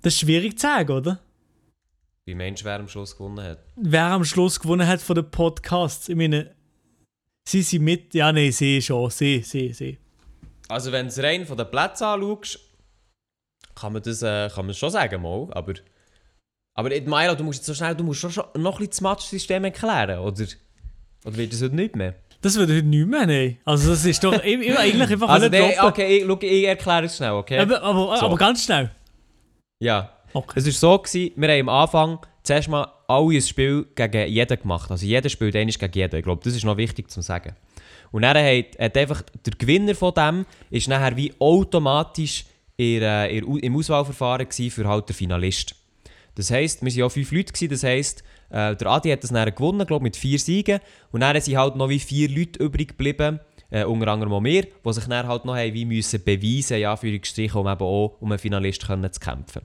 Das ist schwierig zu sagen, oder? Wie Mensch wer am Schluss gewonnen hat. wer am Schluss gewonnen hat von den Podcasts. Ich meine, sie sind mit. Ja, nein, sie schon. Sie, sie, sie. Also wenn du es rein von den Plätzen anschaust, kann man das äh, kann man schon sagen, mal. Aber, aber Milo, du musst jetzt so schnell, du musst schon, noch ein bisschen das Matchsystem erklären, oder? Oder wird das heute nicht mehr? Das wird heute nicht mehr, nein. Also, das ist doch ich, ich eigentlich einfach Also, nee, droppen. okay, ich, schau, ich erkläre es schnell, okay? Aber, aber, So. aber ganz schnell. Ja. Okay. Es war so, gewesen, wir haben am Anfang zuerst mal alle ein Spiel gegen jeden gemacht. Also jeder spielt einmal gegen jeden. Ich glaube, das ist noch wichtig zu sagen. Und dann hat, hat einfach der Gewinner von dem ist nachher wie automatisch in, äh, in, im Auswahlverfahren gewesen für halt den Finalist. Das heisst, wir waren ja fünf Leute, gewesen, das heisst, äh, der Adi hat das dann gewonnen, glaube mit vier Siegen. Und dann sind halt noch wie vier Leute übrig geblieben, äh, unter anderem auch wir, die sich dann halt noch haben, wie müssen beweisen, ja, für Striche, um eben auch um einen Finalist können zu kämpfen.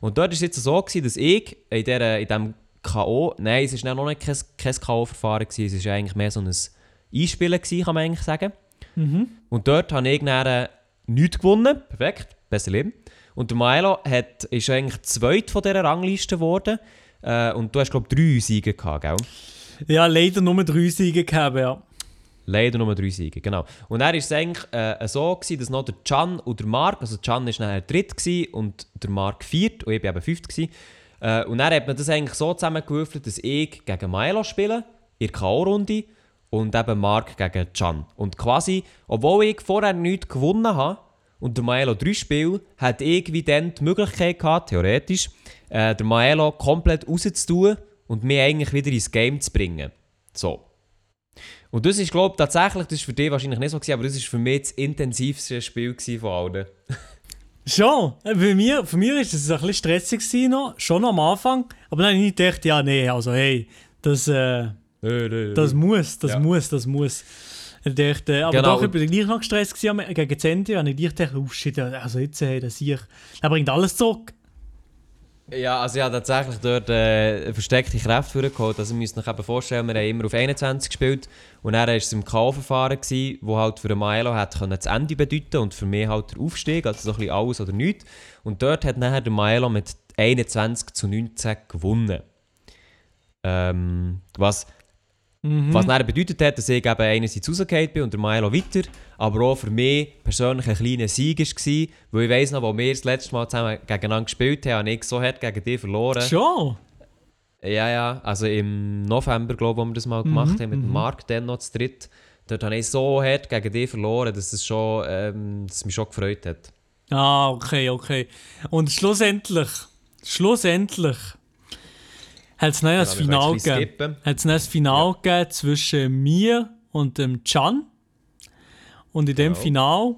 Und dort war es jetzt so, gewesen, dass ich in, der, in diesem K.O., nein, es war noch nicht kein, kein K.O.-Verfahren, es war eigentlich mehr so ein Einspielen, gewesen, kann man eigentlich sagen. Und dort habe ich dann äh, nichts gewonnen. Perfekt, besser Leben. Und der Milo hat, ist eigentlich zweit von dieser Rangliste geworden. Äh, und du hast, glaube ich, drei Siege gehabt, gell? Ja, leider nur drei Siege gehabt, ja. Leider nur drei Siege, genau. Und dann war es eigentlich äh, so, gewesen, dass noch der Can und der Mark, also Can war nachher dritt gewesen und der Mark viert und ich war eben fünft. Gewesen. Äh, und dann hat man das eigentlich so zusammengewürfelt, dass ich gegen Milo spiele, in der K.O.-Runde und eben Mark gegen Can. Und quasi, obwohl ich vorher nichts gewonnen habe und der Milo drei Spiele, hat ich wie dann die Möglichkeit gehabt, theoretisch, äh, der Milo komplett rauszutun und mich eigentlich wieder ins Game zu bringen. So. Und das ist, glaube ich, tatsächlich, das ist für dich wahrscheinlich nicht so, gewesen, aber das ist für mich das intensivste Spiel von allen. *laughs* Schon. Äh, Bei mir, für mich war es ein bisschen stressig gewesen noch, schon am Anfang. Aber dann habe ich nicht gedacht, ja, nee, also hey, das, äh, das muss, das Ja. muss, das muss. Ich dachte, aber Genau. doch, ich bin gleich noch gestresst gewesen, gegen das Ende. Und ich dachte, oh shit, also jetzt, hey, das hier, er bringt alles zurück. Ja, also ich habe tatsächlich dort äh, versteckte Kräfte vorgeholt. Also ihr müsst euch eben vorstellen, wir haben immer auf 21 gespielt und dann war es im K.O.-Verfahren, wo halt für den Milo hat können das Ende bedeuten und für mich halt der Aufstieg, also so ein bisschen alles oder nichts. Und dort hat nachher der Milo mit 21 zu 19 gewonnen. Ähm, was Mhm. Was dann bedeutet hat, dass ich eben einerseits rausgefallen bin und der Milo weiter, aber auch für mich persönlich ein kleiner Sieg war, weil ich weiss noch, als wir das letzte Mal zusammen gegeneinander gespielt haben, habe ich so hart gegen dich verloren. Schon. Ja, ja, also im November, glaube ich, wo wir das mal gemacht haben, mit dem Marc, dann noch zu dritt. Dort habe ich so hart gegen dich verloren, dass es, schon, ähm, dass es mich schon gefreut hat. Ah, okay, okay. Und schlussendlich, schlussendlich, hat es noch ein Genau, Final gegeben. noch ein Final gegeben zwischen mir und dem Can. Und in dem Genau. Final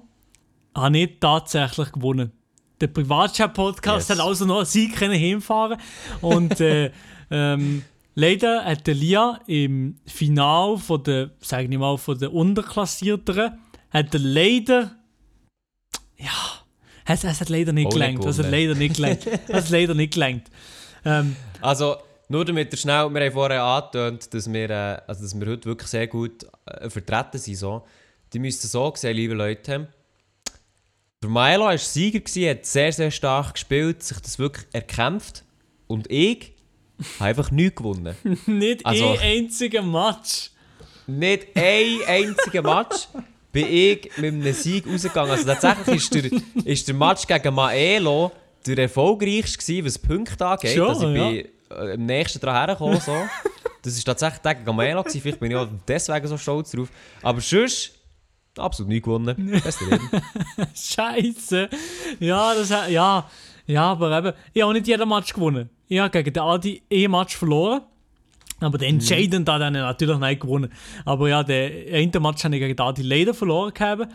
habe ich tatsächlich gewonnen. Der Privatchat-Podcast Yes. hat also noch einen Sieg können hinfahren Und äh, *laughs* ähm, leider hat der Lia im Final von der, sag ich mal, von der Unterklassierteren, hat er leider, ja, es, es hat leider nicht gelangt. Es hat leider nicht gelangt. Es hat leider nicht gelangt. *laughs* Ähm, Also, nur damit ihr schnell, wir haben vorher angetönt, dass wir, äh, also dass wir heute wirklich sehr gut äh, vertreten sind. So. Die müssten so sehen, liebe Leute. Der Milo war Sieger, gewesen, hat sehr, sehr stark gespielt, sich das wirklich erkämpft. Und ich habe einfach nichts gewonnen. *laughs* nicht Also- ein einziger Match. Nicht ein einziger Match bin ich mit einem Sieg rausgegangen. Also tatsächlich ist der, ist der Match gegen Maelo der erfolgreichste was Punkte angeht. Schon, also ich ja. bin äh, am nächsten dran hergekommen. So. *laughs* Das ist tatsächlich der gewesen. Vielleicht bin ich auch deswegen so stolz drauf. Aber sonst absolut nicht gewonnen. Beste Leben. *laughs* Scheiße. Ja, das ja, ja, aber eben, ich habe nicht jeden Match gewonnen. Ich habe gegen den Adi ein Match verloren. Aber den entscheidenden hat er natürlich nicht gewonnen. Aber ja, den einen Match habe ich gegen den Adi leider verloren gehabt.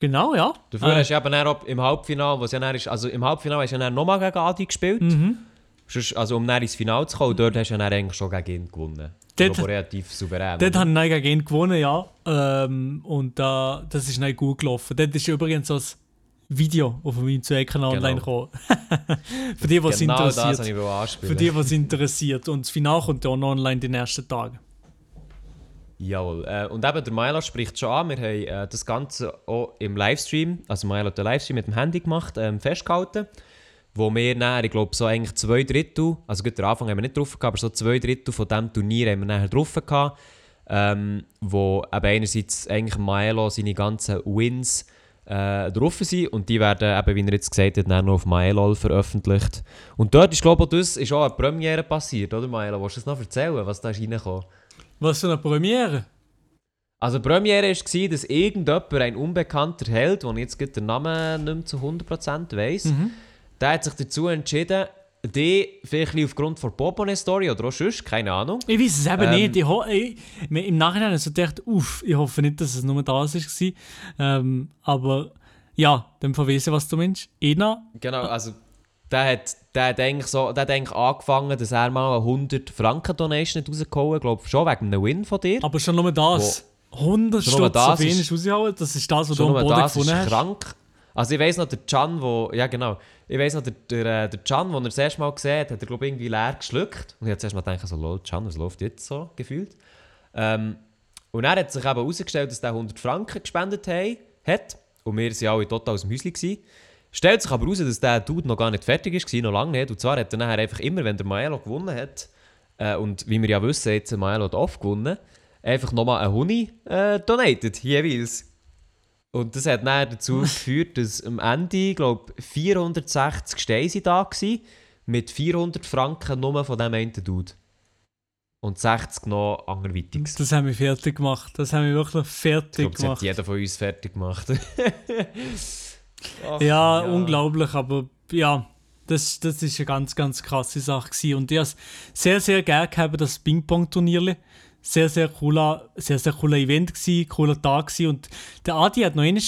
Genau, ja. Dafür Äh, hast du eben auch im Halbfinale, was ja ist, also im Halbfinale hast du ja nochmal gegen Adi gespielt. Mhm. Also um dann ins Finale zu kommen, dort hast du ja dann eigentlich schon gegen ihn gewonnen. Dort- relativ souverän. Dort oder? habe ich nicht gegen ihn gewonnen, ja. Ähm, und da das ist nicht gut gelaufen. Dort ist übrigens so ein Video auf meinem Zweck-Kanal Genau. online gekommen. *laughs* Für die, was genau das interessiert. anspielen. Für die, was interessiert. Und das Finale kommt ja auch online die nächsten Tage. Jawohl. Äh, und eben, der Milo spricht schon an. Wir haben äh, das Ganze auch im Livestream, also Milo hat den Livestream mit dem Handy gemacht, ähm, festgehalten. Wo wir nachher, ich glaube, so eigentlich zwei Drittel, also gut, den Anfang haben wir nicht drauf gehabt, aber so zwei Drittel von diesem Turnier haben wir nachher drauf gehabt. Ähm, wo eben einerseits eigentlich Milo seine ganzen Wins äh, drauf sind und die werden eben, wie er jetzt gesagt hat, dann noch auf MyLOL veröffentlicht. Und dort ist, glaube ich, auch das ist auch eine Premiere passiert, oder Milo? Willst du das noch erzählen, was da ist reingekommen? Was für eine Premiere? Also Premiere war, dass irgendjemand, ein unbekannter Held, den ich jetzt den Namen nicht mehr zu 100% weiss, Mhm. Der hat sich dazu entschieden, die vielleicht aufgrund von Popone-Story oder auch sonst, keine Ahnung. Ich weiß es eben Ähm, nicht. Ich ho ich, Im Nachhinein habe ich so gedacht, uff, ich hoffe nicht, dass es nur das war. Ähm, aber ja, dann verwiesen, was du meinst. Ina, Genau, also der hat, der hat, eigentlich, so, der hat eigentlich angefangen, dass er mal eine 100 Franken Donation hat rausgehauen hat, glaube schon wegen einem Win von dir. aber schon nur das. 100 Schon nur Stutz auf das ihn ist- rausgehauen, das ist das, was du am Boden das ist gefunden hast. krank. Also ich weiss noch, der Can, wo, ja genau, ich weiss noch, der, der, äh, der Can, den er das erste Mal gesehen hat, hat er glaube ich irgendwie leer geschluckt. Und ich habe zuerst mal gedacht, so, lol, Can, was läuft jetzt so, gefühlt. Ähm, und er hat sich eben herausgestellt, dass der 100 Franken gespendet hei- hat. Und wir waren alle total aus dem Häuschen. Gewesen. Stellt sich aber heraus, dass der Dude noch gar nicht fertig war, noch lange nicht. Und zwar hat er nachher einfach immer, wenn der Maelo gewonnen hat, äh, und wie wir ja wissen, jetzt hat Maelo oft gewonnen, einfach nochmal einen Huni äh, donated, jeweils. Und das hat dann dazu *laughs* geführt, dass am Ende, glaube 460 Steine da waren, mit 400 Franken nur von dem einen Dude. Und 60 noch anderweitiges. Das haben wir fertig gemacht. Das haben wir wirklich Ich fertig glaube, das hat gemacht. jeder von uns fertig gemacht. *laughs* Ach, Ja, unglaublich, aber ja, das, das ist eine ganz, ganz krasse Sache gewesen. Und ich habe es sehr, sehr gerne gehabt, das Ping-Pong-Turnier. Sehr, sehr cooler, sehr, sehr cooler Event gewesen, cooler Tag gewesen. Und der Adi hat noch einmal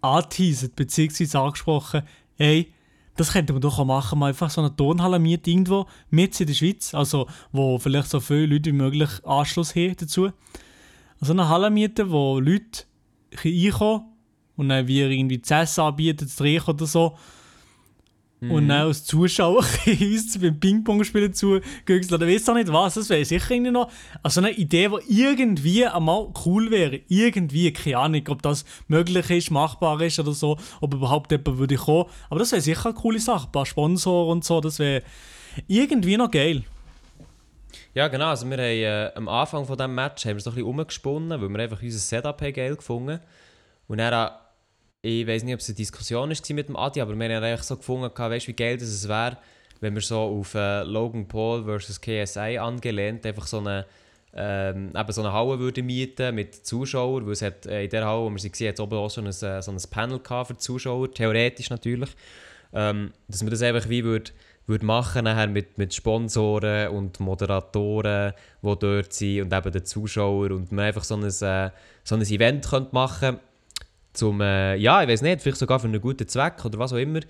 angeteasert, beziehungsweise angesprochen, hey, das könnte man doch auch machen, mal einfach so eine Turnhalle mieten irgendwo, mit in der Schweiz, also wo vielleicht so viele Leute wie möglich Anschluss haben dazu. Also eine Halle mieten, wo Leute reinkommen und dann wir irgendwie zu essen anbieten, zu trinken oder so. Und dann als Zuschauer *laughs* uns beim Ping-Pong-Spielen zugüchseln oder weiss auch nicht was, das wäre sicher irgendwie noch also eine Idee, die irgendwie einmal cool wäre. Irgendwie, keine Ahnung, ob das möglich ist, machbar ist oder so, ob überhaupt jemand würde kommen. Aber das wäre sicher eine coole Sache. Ein paar Sponsoren und so, das wäre irgendwie noch geil. Ja, genau. Also wir haben äh, am Anfang von diesem Match haben wir so ein bisschen rumgesponnen, weil wir einfach unser Setup haben geil gefunden Und dann, ich weiß nicht, ob es eine Diskussion war mit dem Adi, aber wir haben eigentlich so gefunden, weißt wie geil das es wäre, wenn wir so auf äh, Logan Paul versus KSI angelehnt einfach so eine, ähm, eben so eine Halle würden mieten mit Zuschauern, weil es hat, äh, in der Halle, wo wir sie gesehen hat, oben auch schon ein, äh, so ein Panel für Zuschauer, theoretisch natürlich. Ähm, dass man das einfach wie würde würde machen nachher mit, mit Sponsoren und Moderatoren, die dort sind und eben den Zuschauern und man einfach so ein, äh, so ein Event könnte machen zum, äh, ja, ich weiß nicht, vielleicht sogar für einen guten Zweck oder was auch immer,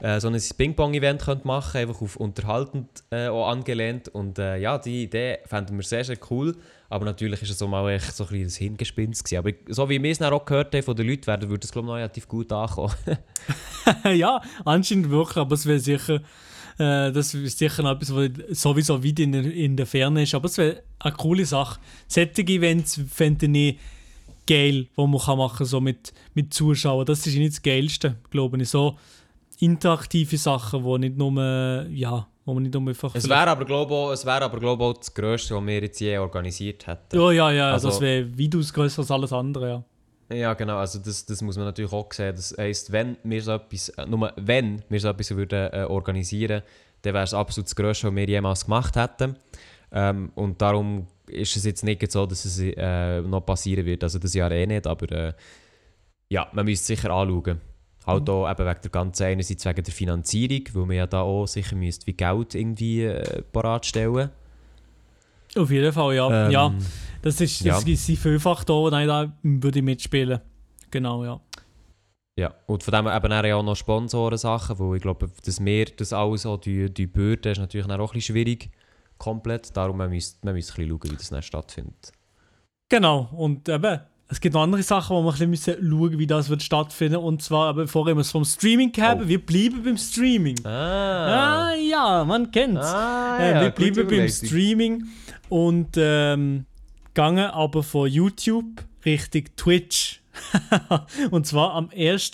äh, so ein Ping-Pong-Event könnte machen, einfach auf unterhaltend äh, auch angelehnt und äh, ja, die Idee fänden wir sehr, sehr cool, aber natürlich ist es so mal echt so ein bisschen Hingespinst gewesen. aber so wie wir es auch gehört haben von den Leuten, werden, würde es glaube ich noch relativ gut ankommen. *laughs* ja, anscheinend wirklich, aber es wäre sicher äh, das ist sicher noch etwas, was sowieso weit in, in der Ferne ist. Aber es wäre eine coole Sache. Solche Events fände ich geil, die man kann machen kann, so mit, mit Zuschauern. Das ist nicht das Geilste, glaube ich. So interaktive Sachen, die nicht nur, ja, wo man nicht nur einfach... Es wäre aber, glaube ich, wär aber, glaub, auch das Größte, was wir jetzt je organisiert hätten. Ja, ja, ja, also, das wäre weitaus grösser als alles andere, ja. Ja, genau. Also das, das muss man natürlich auch sehen. Das heisst, wenn wir so etwas, äh, nur wenn wir so etwas würden, äh, organisieren dann wäre es absolut das Größte, was wir jemals gemacht hätten. Ähm, und darum ist es jetzt nicht so, dass es äh, noch passieren wird. Also das Jahr eh nicht, aber äh, ja, man müsste es sicher anschauen. Halt mhm. auch eben wegen der ganzen, einerseits wegen der Finanzierung, weil man ja da auch sicher müsste wie Geld irgendwie äh, parat Auf jeden Fall, ja. Ähm, ja. Das ist, das ja. sind viele Faktoren, die da würde ich mitspielen. Genau, ja. Ja, und von dem eben auch noch Sponsoren-Sachen, wo ich glaube, dass wir das alles so die, die Bürde ist natürlich auch ein bisschen schwierig, komplett. Darum man müsste man müsste ein bisschen schauen, wie das dann stattfindet. Genau, und eben, es gibt noch andere Sachen, wo wir ein bisschen schauen müssen, wie das wird stattfinden. Und zwar, aber bevor wir es vom Streaming haben, oh. wir bleiben beim Streaming. Ah, ah ja, man kennt ah, äh, ja, Wir bleiben beim Streaming und ähm, gegangen aber von YouTube Richtung Twitch. *laughs* und zwar am 1.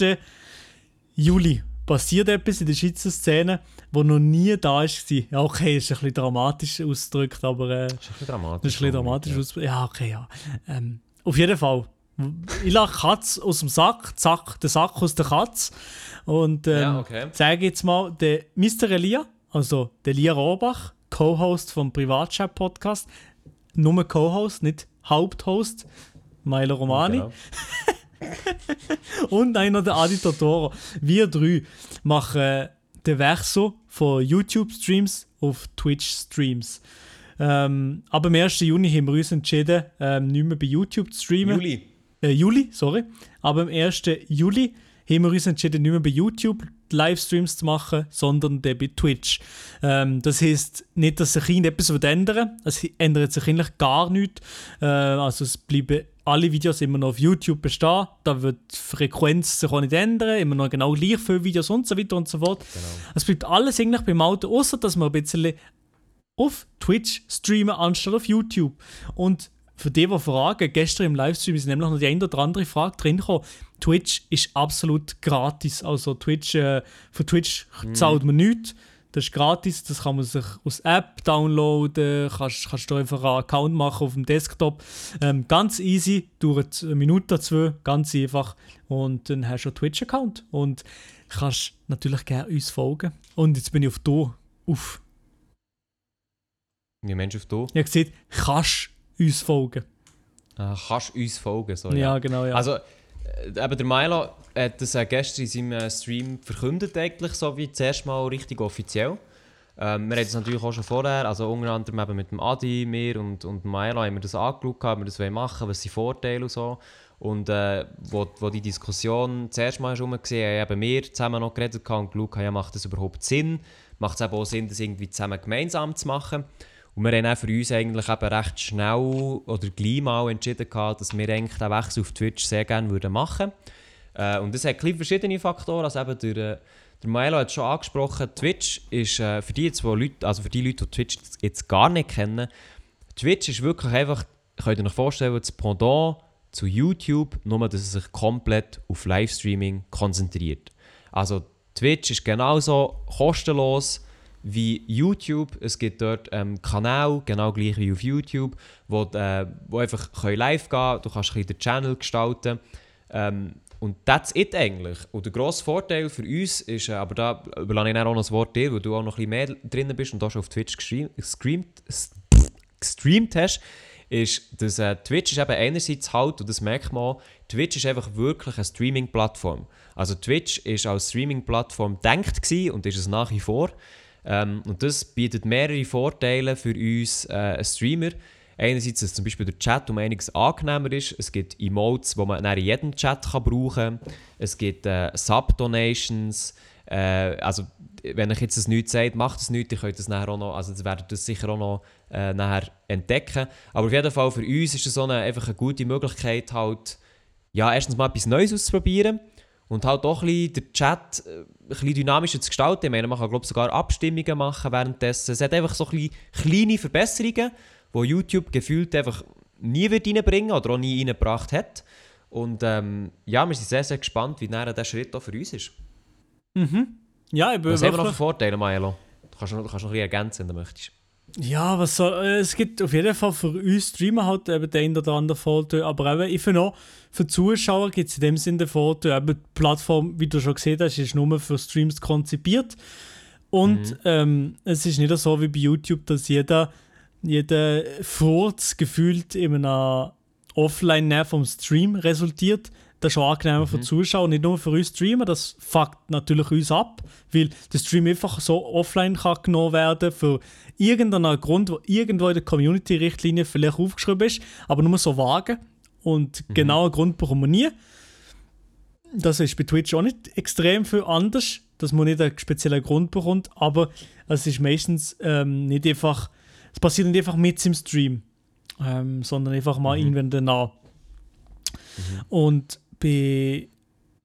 Juli passiert etwas in der Schweizer Szene, wo noch nie da war. Ja, okay, ist ein bisschen dramatisch ausgedrückt, aber. Äh, ist ein bisschen dramatisch. Ist ein bisschen dramatisch ja. ausgedrückt. Ja, okay, ja. Ähm, auf jeden Fall. Ich lache Katz aus dem Sack, zack, der Sack aus der Katz. Und ähm, ja, okay. sage jetzt mal, der Mr. Elia, also der Elia Rohrbach, Co-Host vom Privatchat-Podcast, nur Co-Host, nicht Haupthost, Milo Romani. Genau. *laughs* und einer der Adi Totoro. Wir drei machen den Wechsel von YouTube-Streams auf Twitch-Streams. Ähm, aber am 1. Juni haben wir uns entschieden, ähm, nicht mehr bei YouTube zu streamen. Juli. Äh, Juli, sorry. Aber am 1. Juli haben wir uns entschieden, nicht mehr bei YouTube Livestreams zu machen, sondern bei Twitch. Ähm, das heisst nicht, dass sich irgendetwas ändern Es ändert sich eigentlich gar nichts. Äh, also es bleiben alle Videos immer noch auf YouTube bestehen. Da wird die Frequenz sich auch nicht ändern. Immer noch genau gleich viele Videos und so weiter und so fort. Genau. Es bleibt alles eigentlich beim Auto, außer dass wir ein bisschen auf Twitch streamen anstatt auf YouTube. Und für die, die fragen, gestern im Livestream ist nämlich noch die eine oder andere Frage drin gekommen. Twitch ist absolut gratis. Also Twitch, äh, für Twitch mhm. zahlt man nichts. Das ist gratis, das kann man sich aus App downloaden, kannst, kannst du einfach einen Account machen auf dem Desktop. Ähm, ganz easy, dauert eine Minute, zwei, ganz einfach. Und dann hast du einen Twitch-Account und kannst natürlich gerne uns folgen. Und jetzt bin ich auf «Du» auf. Wie meinst du auf «Du»? Ich habe gesagt, kannst uns folgen. Ah, kannst uns folgen, so, ja. ja. genau, ja. Also, äh, eben der Milo hat das äh, gestern in seinem äh, Stream verkündet, eigentlich, so wie zuerst mal richtig offiziell. Ähm, wir haben es natürlich auch schon vorher, also unter anderem eben mit dem Adi, mir und, und Milo haben wir das angeschaut, ob wir das machen was sind Vorteile und so. Und äh, wo, wo die Diskussion zuerst mal herum war, haben wir zusammen noch geredet und geschaut, ja, macht das überhaupt Sinn? Macht es eben auch Sinn, das irgendwie zusammen gemeinsam zu machen? Und wir haben auch für uns eigentlich eben recht schnell oder gleich mal entschieden, gehabt, dass wir eigentlich den Wechsel auf Twitch sehr gerne würden machen würden. Äh, und das hat verschiedene Faktoren. Also eben der, äh, der Maelo hat es schon angesprochen, Twitch ist äh, für, die zwei Leute, also für die Leute, die Twitch jetzt gar nicht kennen, Twitch ist wirklich einfach, könnt ihr euch vorstellen, das Pendant zu YouTube, nur dass es sich komplett auf Livestreaming konzentriert. Also Twitch ist genauso kostenlos wie YouTube. Es gibt dort ähm, Kanal, genau gleich wie auf YouTube, wo, äh, wo einfach live gehen können. Du kannst ein den Channel gestalten. Ähm, und that's it eigentlich. Und der grosse Vorteil für uns ist, äh, aber da überlasse ich auch noch das Wort dir, weil du auch noch ein bisschen mehr drin bist und da schon auf Twitch gestreamt, hast, ist, dass äh, Twitch ist eben einerseits halt, und das merkt man Twitch ist einfach wirklich eine Streaming-Plattform. Also Twitch ist als Streaming-Plattform gedacht und ist es nach wie vor. Ähm, und das bietet mehrere Vorteile für uns äh, Streamer. Einerseits, dass zum Beispiel der Chat um einiges angenehmer ist. Es gibt Emotes, die man in jedem Chat kann brauchen kann. Es gibt äh, Sub-Donations. Äh, also, wenn ich jetzt das nichts sagt, macht es nichts. Ihr könnt das nachher auch noch, also werdet das sicher auch noch äh, nachher entdecken. Aber auf jeden Fall für uns ist es so eine, einfach eine gute Möglichkeit, halt, ja, erstens mal etwas Neues auszuprobieren und halt auch ein bisschen den Chat äh, ein bisschen dynamischer zu gestalten. Ich meine, man kann glaube sogar Abstimmungen machen währenddessen. Es hat einfach so ein bisschen kleine Verbesserungen, die YouTube gefühlt einfach nie wird reinbringen oder auch nie reingebracht hat. Und ähm, ja, wir sind sehr, sehr gespannt, wie näher dieser Schritt auch für uns ist. Mhm. Ja, ich bin Was haben wir noch für Vorteile, Maelo? Du kannst noch, du kannst noch ein bisschen ergänzen, wenn du möchtest. Ja, was soll, äh, es gibt auf jeden Fall für uns Streamer halt eben den oder anderen Vorteil, aber eben, ich finde auch, für Zuschauer gibt es in dem Sinne den Vorteil, eben die Plattform, wie du schon gesehen hast, ist nur für Streams konzipiert und ähm, es ist nicht so wie bei YouTube, dass jeder, jeder Furz gefühlt in einem offline vom Stream resultiert. Das ist auch angenehmer für die Zuschauer, nicht nur für uns Streamer, das fuckt natürlich uns ab, weil der Stream einfach so offline kann genommen werden für irgendeinen Grund, wo irgendwo in der Community-Richtlinie vielleicht aufgeschrieben ist, aber nur so vage. Und genau einen Grund bekommen wir nie. Das ist bei Twitch auch nicht extrem viel anders, dass man nicht einen speziellen Grund bekommt, aber es ist meistens ähm, nicht einfach, es passiert nicht einfach mit im Stream, ähm, sondern einfach mal irgendwann danach. Und bei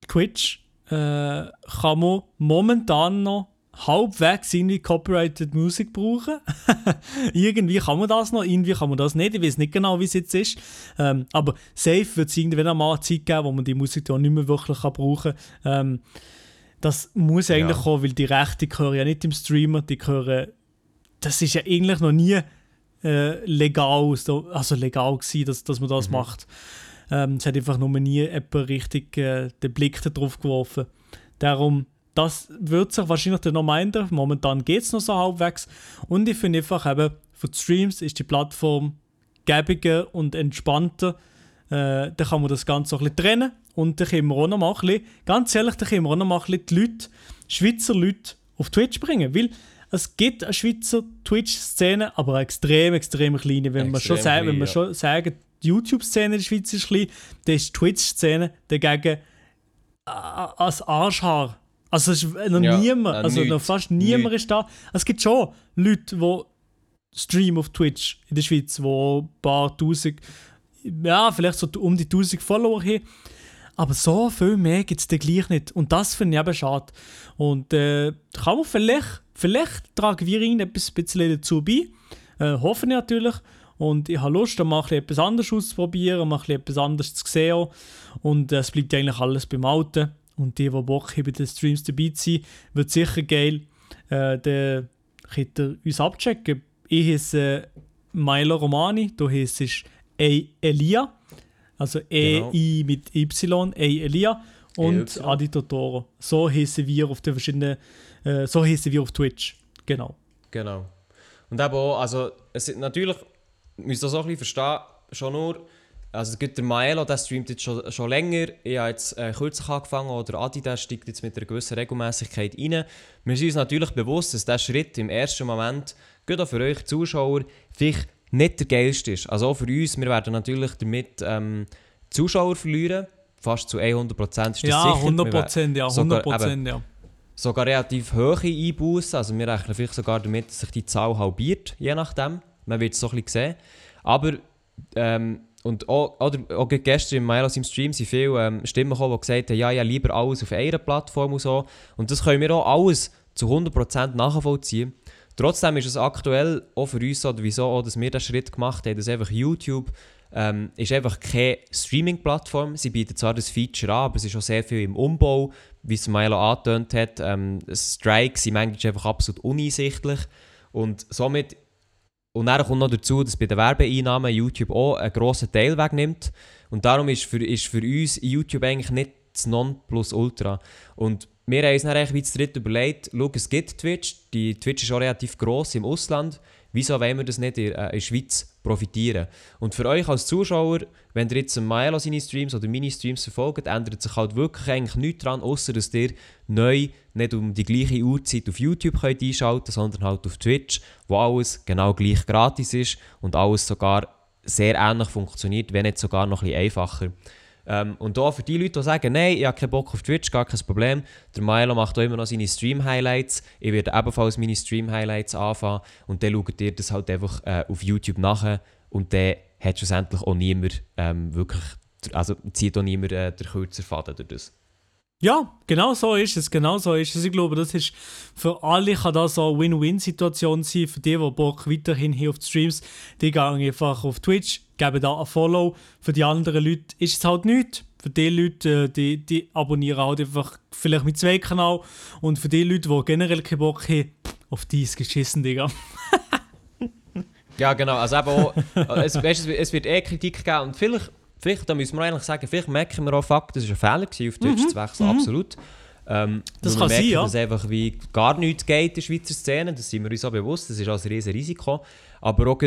Twitch äh, kann man momentan noch halbwegs irgendwie copyrighted Musik brauchen. *laughs* irgendwie kann man das noch, irgendwie kann man das nicht. Ich weiß nicht genau, wie es jetzt ist. Ähm, aber safe wird es irgendwann einmal eine Zeit geben, wo man die Musik dann nicht mehr wirklich kann brauchen kann. Ähm, das muss eigentlich Ja. kommen, weil die Rechte gehören ja nicht im Streamer, die gehören. Das ist ja eigentlich noch nie äh, legal, so- also legal gewesen, dass, dass man das macht. Ähm, es hat einfach nur nie jemand richtig äh, den Blick darauf geworfen. Darum, das wird sich wahrscheinlich dann noch ändern. Momentan geht es noch so halbwegs. Und ich finde einfach eben, für die Streams ist die Plattform gäbiger und entspannter. Äh, da kann man das Ganze auch ein bisschen trennen. Und da können wir auch noch mal ein bisschen, ganz ehrlich, da können wir auch noch mal ein bisschen die Leute, Schweizer Leute auf Twitch bringen. Weil es gibt eine Schweizer Twitch-Szene, aber eine extrem, extrem kleine. Wenn, man schon, Extrem sagen, wenn ja. schon sagen, die YouTube-Szene in der Schweiz ist klein, dann ist die Twitch-Szene dagegen äh, als Arschhaar. Also es ist noch Ja, niemand, äh, also noch nichts, fast niemand nichts. ist da. Es gibt schon Leute, die streamen auf Twitch in der Schweiz, wo ein paar tausend, ja, vielleicht so um die tausend Follower haben. Aber so viel mehr gibt es dann gleich nicht. Und das finde ich eben schade. Und äh, kann man vielleicht, vielleicht tragen wir ihnen etwas ein bisschen dazu bei. Äh, hoffe ich natürlich. Und ich habe Lust, mal etwas anderes auszuprobieren, mal etwas anderes zu sehen. Und äh, es bleibt eigentlich alles beim Alten. Und die, die Bock haben, bei den Streams dabei zu sein, wird sicher geil. Äh, dann könnt ihr uns abchecken. Ich heiße äh, Milo Romani, du heisst A. Elia. Also Genau. E-I mit Y, A. Elia. Und EY. Adi Totoro. So heißen wir auf den verschiedenen, äh, so heißen wir auf Twitch. Genau. Genau. Und eben auch, also, es sind natürlich, müsst das auch ein bisschen verstehen, schon nur, also es gibt der Maelo, der streamt jetzt schon, schon länger, ich habe jetzt äh, kürzlich angefangen, oder Adi, der steigt jetzt mit einer gewissen Regelmäßigkeit rein. Wir sind uns natürlich bewusst, dass dieser Schritt im ersten Moment, gerade auch für euch Zuschauer, vielleicht nicht der geilste ist. Also auch für uns, wir werden natürlich damit ähm, Zuschauer verlieren, fast zu 100% ist das Ja, sicher. 100 Wir werden Prozent, ja, sogar 100 Prozent, ja. sogar relativ hohe Einbußen. Also wir rechnen vielleicht sogar damit, dass sich die Zahl halbiert, je nachdem. Man wird es so ein bisschen sehen. Aber, ähm, und auch, oder, auch gestern im Milos im Stream sind viele ähm, Stimmen gekommen, die gesagt haben, ja, ja, lieber alles auf einer Plattform und so. Und das können wir auch alles zu 100% nachvollziehen. Trotzdem ist es aktuell auch für uns so, wieso auch, dass wir diesen Schritt gemacht haben, dass einfach YouTube ähm, ist einfach keine Streaming-Plattform. Sie bietet zwar das Feature an, aber es ist auch sehr viel im Umbau, wie es Milo angetönt hat. Ähm, Strikes sind manchmal einfach absolut uneinsichtlich. Und somit, und dann kommt noch dazu, dass bei den Werbeeinnahmen YouTube auch einen grossen Teil wegnimmt. Und darum ist für, ist für uns YouTube eigentlich nicht das Nonplusultra. Und wir haben uns dann eigentlich wie zu dritt überlegt, schau, es gibt Twitch, die Twitch ist auch relativ gross im Ausland, wieso wollen wir das nicht in, äh, in der Schweiz profitieren. Und für euch als Zuschauer, wenn ihr jetzt Maelo seine Streams oder meine Streams verfolgt, ändert sich halt wirklich eigentlich nichts daran, außer dass ihr neu nicht um die gleiche Uhrzeit auf YouTube könnt einschalten sondern halt auf Twitch, wo alles genau gleich gratis ist und alles sogar sehr ähnlich funktioniert, wenn nicht sogar noch ein bisschen einfacher. Ähm, und da für die Leute, die sagen, nein, ich habe keinen Bock auf Twitch, gar kein Problem. Der Milo macht auch immer noch seine Stream-Highlights. Ich werde ebenfalls meine Stream-Highlights anfangen. Und dann schaut ihr das halt einfach äh, auf YouTube nachher. Und dann hat schlussendlich auch niemand ähm, wirklich, also zieht auch niemand äh, der kürzer Faden durch das. Ja, genau so ist es, genau so ist es. Ich glaube, das ist für alle kann das eine Win-Win-Situation sein. Für die, die Bock weiterhin hier auf die Streams, die gehen einfach auf Twitch, geben da ein Follow. Für die anderen Leute ist es halt nichts. Für die Leute, äh, die, die abonnieren halt einfach vielleicht mit zwei Kanal. Und für die Leute, die generell keinen Bock haben, auf die ist geschissen, Digga. *laughs* ja, genau. Also eben auch, es, weißt, es wird eh Kritik geben und vielleicht vielleicht, da müssen wir eigentlich sagen, vielleicht merken wir auch, fuck, das war ein Fehler gewesen, auf Deutsch mhm. zu wechseln, mhm. absolut. Ähm, das kann merken, sein, ja. dass einfach wie gar nichts geht in der Schweizer Szene, das sind wir uns auch bewusst, das ist also ein riesiges Risiko. Aber auch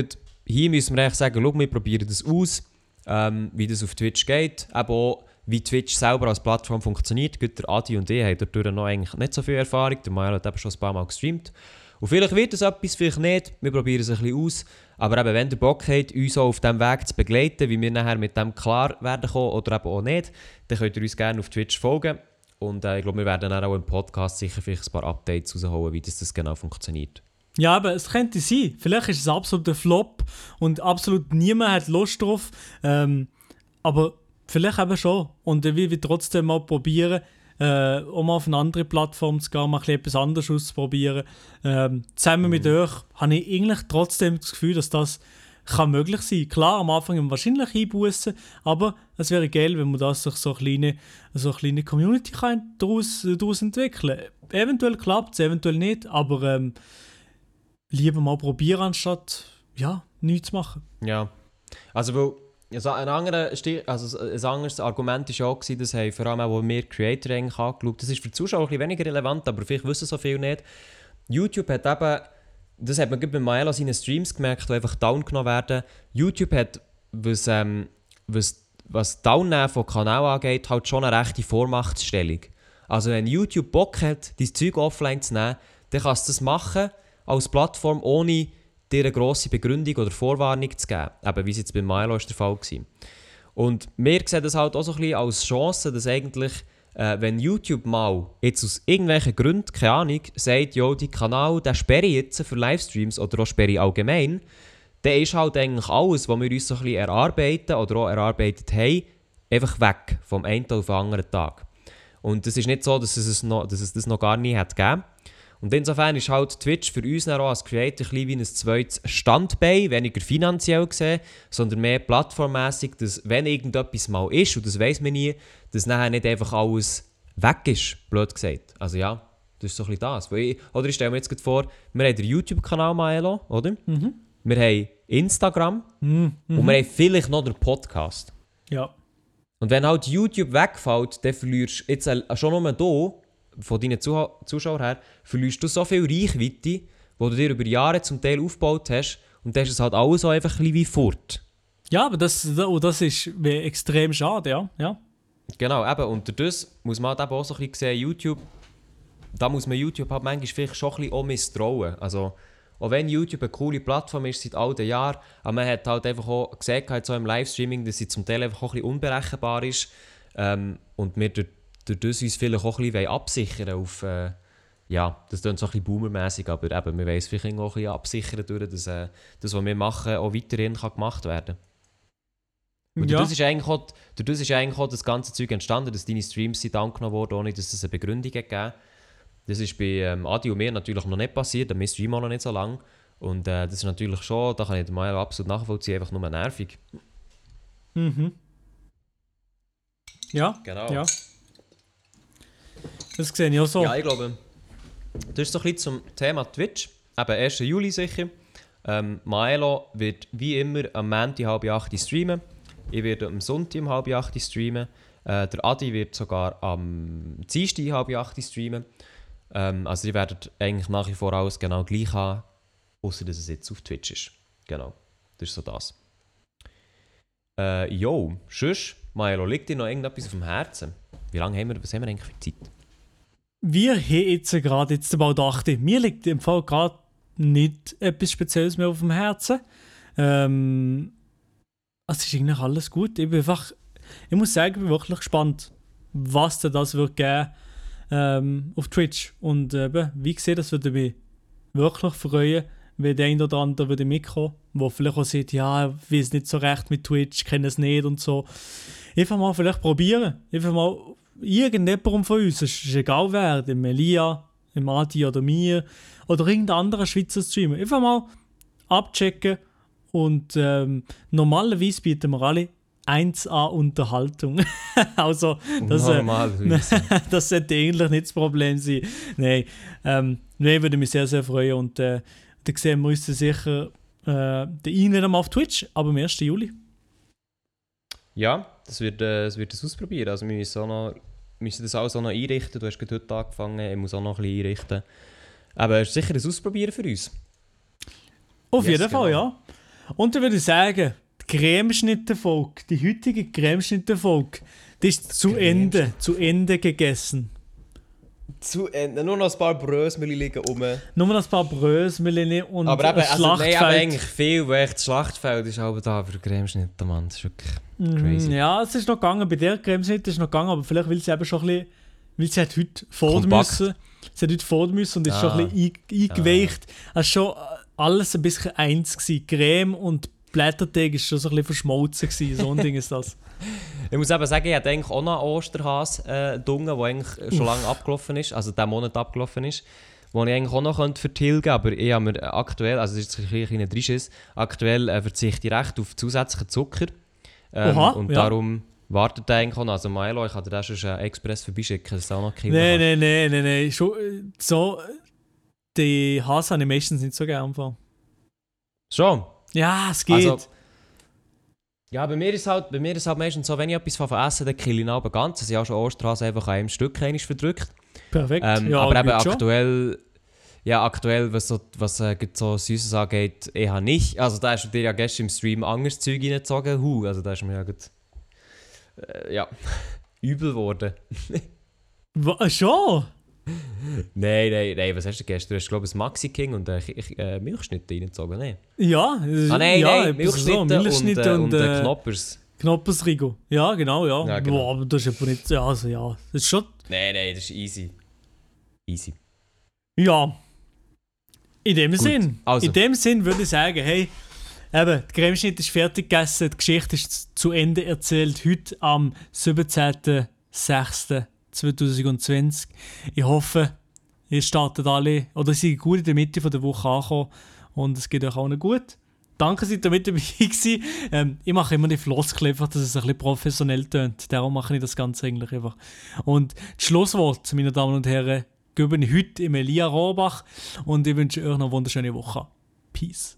hier müssen wir eigentlich sagen, schau, wir probieren das aus, ähm, wie das auf Twitch geht, aber auch, wie Twitch selber als Plattform funktioniert. Gut, der Adi und ich haben dadurch noch eigentlich nicht so viel Erfahrung, der Mael hat eben schon ein paar Mal gestreamt. Und vielleicht wird es etwas, vielleicht nicht. Wir probieren es ein bisschen aus. Aber eben, wenn ihr Bock habt, uns auch auf diesem Weg zu begleiten, wie wir nachher mit dem klar werden kommen oder eben auch nicht, dann könnt ihr uns gerne auf Twitch folgen. Und äh, ich glaube, wir werden dann auch im Podcast sicher vielleicht ein paar Updates rausholen, wie das, das genau funktioniert. Ja, aber es könnte sein. Vielleicht ist es absolut ein Flop und absolut niemand hat Lust drauf. Ähm, aber vielleicht eben schon. Und wir will trotzdem mal probieren, äh, um auf eine andere Plattform zu gehen, mal etwas anderes auszuprobieren. Ähm, zusammen mhm. mit euch habe ich eigentlich trotzdem das Gefühl, dass das kann möglich sein. Klar, am Anfang wahrscheinlich einbußen, aber es wäre geil, wenn man das sich so eine kleine, so eine kleine Community kann daraus, daraus entwickeln Eventuell klappt es, eventuell nicht, aber ähm, lieber mal probieren, anstatt ja, nichts zu machen. Ja, also weil also ein, anderer, also ein anderes Argument war auch, das haben vor allem auch wir Creator angeschaut. Das ist für die Zuschauer ein weniger relevant, aber vielleicht wissen so viel nicht. YouTube hat eben, das hat man bei Maela seinen Streams gemerkt, die einfach down genommen werden. YouTube hat, was, ähm, was, was Downnehmen von Kanal angeht, halt schon eine rechte Vormachtstellung. Also wenn YouTube Bock hat, dein Zeug offline zu nehmen, dann kannst du das machen als Plattform ohne dir eine grosse Begründung oder Vorwarnung zu geben. Eben, wie es jetzt bei Milo der Fall war. Und wir sehen das halt auch so ein bisschen als Chance, dass eigentlich, äh, wenn YouTube mal jetzt aus irgendwelchen Gründen, keine Ahnung, sagt, ja, die Kanal, den sperre jetzt für Livestreams oder auch sperre allgemein, dann ist halt eigentlich alles, was wir uns so ein bisschen erarbeiten oder auch erarbeitet haben, einfach weg vom einen auf den anderen Tag. Und es ist nicht so, dass es, noch, dass es das noch gar nie hat gegeben und insofern ist halt Twitch für uns auch als Creator ein wie ein zweites Standbein, weniger finanziell gesehen, sondern mehr plattformmäßig, dass wenn irgendetwas mal ist, und das weiß man nie, dass nachher nicht einfach alles weg ist, blöd gesagt. Also ja, das ist so ein bisschen das. Ich, oder ich stelle mir jetzt vor, wir haben den YouTube-Kanal Maelo, oder? Mhm. Wir haben Instagram mhm. und wir haben vielleicht noch den Podcast. Ja. Und wenn halt YouTube wegfällt, dann verlierst du jetzt schon nur hier von deinen Zuh Zuschauern her, verlierst du so viel Reichweite, die du dir über Jahre zum Teil aufgebaut hast und dann ist es halt alles so einfach ein wie fort. Ja, aber das, das ist extrem schade, ja. ja. Genau, eben, und das muss man halt eben auch so ein bisschen sehen, YouTube, da muss man YouTube halt manchmal vielleicht schon ein bisschen auch misstrauen. Also, auch wenn YouTube eine coole Plattform ist seit all den Jahren, aber man hat halt einfach auch gesehen, halt so im Livestreaming, dass sie zum Teil einfach auch ein bisschen unberechenbar ist ähm, und wir durch durch das uns vielleicht auch ein bisschen absichern auf, äh, ja, das klingt so ein bisschen boomermäßig, aber eben, wir wollen es vielleicht auch ein bisschen absichern, durch, dass äh, das, was wir machen, auch weiterhin kann gemacht werden kann. Und ja. das ist eigentlich auch, das ist eigentlich auch das ganze Zeug entstanden, dass deine Streams sind angenommen wurden, ohne dass es eine Begründung gegeben Das ist bei ähm, Adi und mir natürlich noch nicht passiert, wir streamen auch noch nicht so lange. Und äh, das ist natürlich schon, da kann ich mal absolut nachvollziehen, einfach nur nervig. Mhm. Ja, genau. Ja. Das sehe ich auch so. Ja, ich glaube, das ist so ein bisschen zum Thema Twitch. Eben 1. Juli sicher. Ähm, Maelo wird wie immer am Montag halb acht streamen. Ich werde am Sonntag um halb acht streamen. Äh, der Adi wird sogar am Dienstag halb acht streamen. Ähm, also die werden eigentlich nach wie vor alles genau gleich haben, außer dass es jetzt auf Twitch ist. Genau. Das ist so das. Äh, jo, tschüss. Maelo, liegt dir noch irgendetwas auf dem Herzen? Wie lange haben wir, was haben wir eigentlich für Zeit? Wir haben jetzt gerade jetzt bald 8. Mir liegt im Fall gerade nicht etwas Spezielles mehr auf dem Herzen. Ähm, es ist eigentlich alles gut. Ich bin einfach, ich muss sagen, ich bin wirklich gespannt, was denn das wird geben ähm, auf Twitch. Und eben, wie gesagt, das würde mich wirklich freuen, wenn der ein oder andere würde mitkommen, wo vielleicht auch sagt, ja, ich weiß nicht so recht mit Twitch, kenne es nicht und so. Einfach mal vielleicht probieren. Einfach mal irgendjemandem von uns, es ist egal wer, dem Elia, dem Adi oder mir oder irgendein anderer Schweizer Streamer. Einfach mal abchecken und ähm, normalerweise bieten wir alle 1A Unterhaltung. *laughs* also, das, äh, *laughs* das sollte eigentlich nicht das Problem sein. Nein, ähm, nein würde mich sehr, sehr freuen und äh, dann sehen wir uns sicher äh, den einen auf Twitch, aber am 1. Juli. Ja, das wird, äh, das wird das ausprobieren. Also wir müssen, auch noch, müssen das alles auch noch einrichten. Du hast gerade heute angefangen, ich muss auch noch ein bisschen einrichten. Aber es ist sicher ein Ausprobieren für uns. Auf Yes, jeden Fall, genau. ja. Und dann würde ich sagen, die Cremeschnittenfolge, die heutige Cremeschnittenfolge, die ist zu Ende, zu Ende gegessen. Zu Ende. Nur noch ein paar Brösmeli liegen rum. Nur noch ein paar Brösmeli und Aber eben, ein also, nein, aber eigentlich viel, weil echt das Schlachtfeld ist aber da für Cremeschnitte, Mann. Das ist wirklich crazy. Mm, Ja, es ist noch gegangen, bei der Cremeschnitte ist noch gegangen, aber vielleicht will sie eben schon ein bisschen, weil sie hat heute fort müssen. Sie hat heute fort müssen und ist schon Ah. ein bisschen ein- eingeweicht. Es war schon alles ein bisschen eins. Gewesen. Creme und Blätterteig ist schon so ein bisschen verschmolzen gewesen. So ein Ding ist das. *laughs* Ich muss eben sagen, ich hatte eigentlich auch noch einen Osterhas äh, dungen, der eigentlich schon lange abgelaufen ist, also diesen Monat abgelaufen ist, den ich eigentlich auch noch könnte vertilgen könnte, aber ich habe mir aktuell, also das ist jetzt ein kleiner Drisches, aktuell äh, verzichte ich recht auf zusätzlichen Zucker. Ähm, Oha, und ja. darum wartet er eigentlich auch noch. Also Milo, ich kann dir das schon äh, Express vorbeischicken, dass du auch noch Kinder Nein, nein, nein, nein, nein. Schon, äh, so, die Haas-Animations sind so gern. im Fall. Schon? Ja, es geht. Also, ja, bei mir ist halt, bei mir ist halt meistens so, wenn ich etwas von esse, dann kill ich ihn aber ganz. Also ich habe schon Osterhase einfach an einem Stück einmal verdrückt. Perfekt. Ähm, ja, aber eben aktuell, ja, aktuell, was so, was äh, so Süßes angeht, eher nicht. Also da hast du dir ja gestern im Stream anderes Zeug reingezogen. Hu, also da ist mir ja gut, äh, ja, *laughs* übel geworden. Wa- schon? *laughs* Nein, nein, nein, was hast du gestern? Du hast, glaube ich, ein Maxi King und äh, Ch- äh, Milchschnitte reingezogen, nein? Ja. Ah nein, ja, nein, etwas so. Milchschnitte, Milchschnitte und, und, äh, und äh, äh, Knoppers. Knoppersrigo. Ja, genau, ja. Ja, genau. Boah, aber das ist aber nicht. Ja, also ja. Das ist schon. Nein, nein, das ist easy. Easy. Ja. In dem Gut, Sinn. also. In dem Sinn würde ich sagen, hey, eben, der Cremeschnitt ist fertig gegessen, die Geschichte ist zu Ende erzählt. Heute am 17.06.2020. Ich hoffe, ihr startet alle, oder seid gut in der Mitte von der Woche angekommen und es geht euch allen gut. Danke, seid ihr mit dabei *laughs* gewesen. Ähm, ich mache immer die Floskel einfach, dass es ein bisschen professionell tönt. Darum mache ich das Ganze eigentlich einfach. Und das Schlusswort, meine Damen und Herren, gebe ich heute im Elia Rohrbach und ich wünsche euch noch eine wunderschöne Woche. Peace.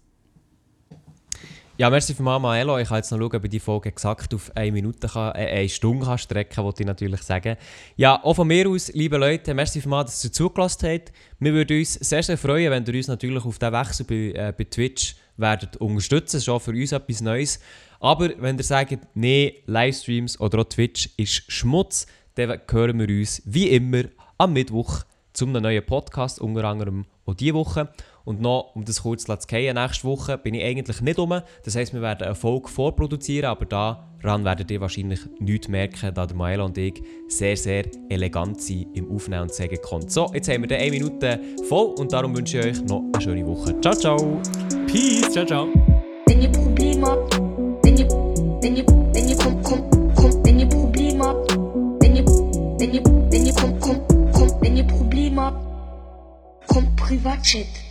Ja, merci für Mama Elo. Ich kann jetzt noch schauen, ob ich die Folge exakt auf eine Minute, kann, äh, eine Stunde kann strecken wollte ich natürlich sagen. Ja, auch von mir aus, liebe Leute, merci für mal, dass ihr zugelassen habt. Wir würden uns sehr, sehr freuen, wenn ihr uns natürlich auf diesen Wechsel bei, äh, bei Twitch werdet unterstützen. Schon für uns etwas Neues. Aber wenn ihr sagt, nee, Livestreams oder auch Twitch ist Schmutz, dann hören wir uns wie immer am Mittwoch zum neuen Podcast, unter anderem auch diese Woche. Und noch, um das kurz zu fallen, nächste Woche bin ich eigentlich nicht um. Das heisst, wir werden eine Folge vorproduzieren, aber daran werdet ihr wahrscheinlich nichts merken, da der Maela und ich sehr, sehr elegant sind im Aufnehmen und sagen konnten. So, jetzt haben wir dann eine Minute voll und darum wünsche ich euch noch eine schöne Woche. Ciao, ciao! Peace. Ciao, ciao. Wenn ihr Probleme habt, wenn ihr, wenn ihr, wenn ihr kommt, kommt, kommt, wenn ihr Probleme habt, wenn ihr, wenn ihr, wenn ihr kommt, kommt, kommt, wenn ihr Probleme habt, kommt Privatchat.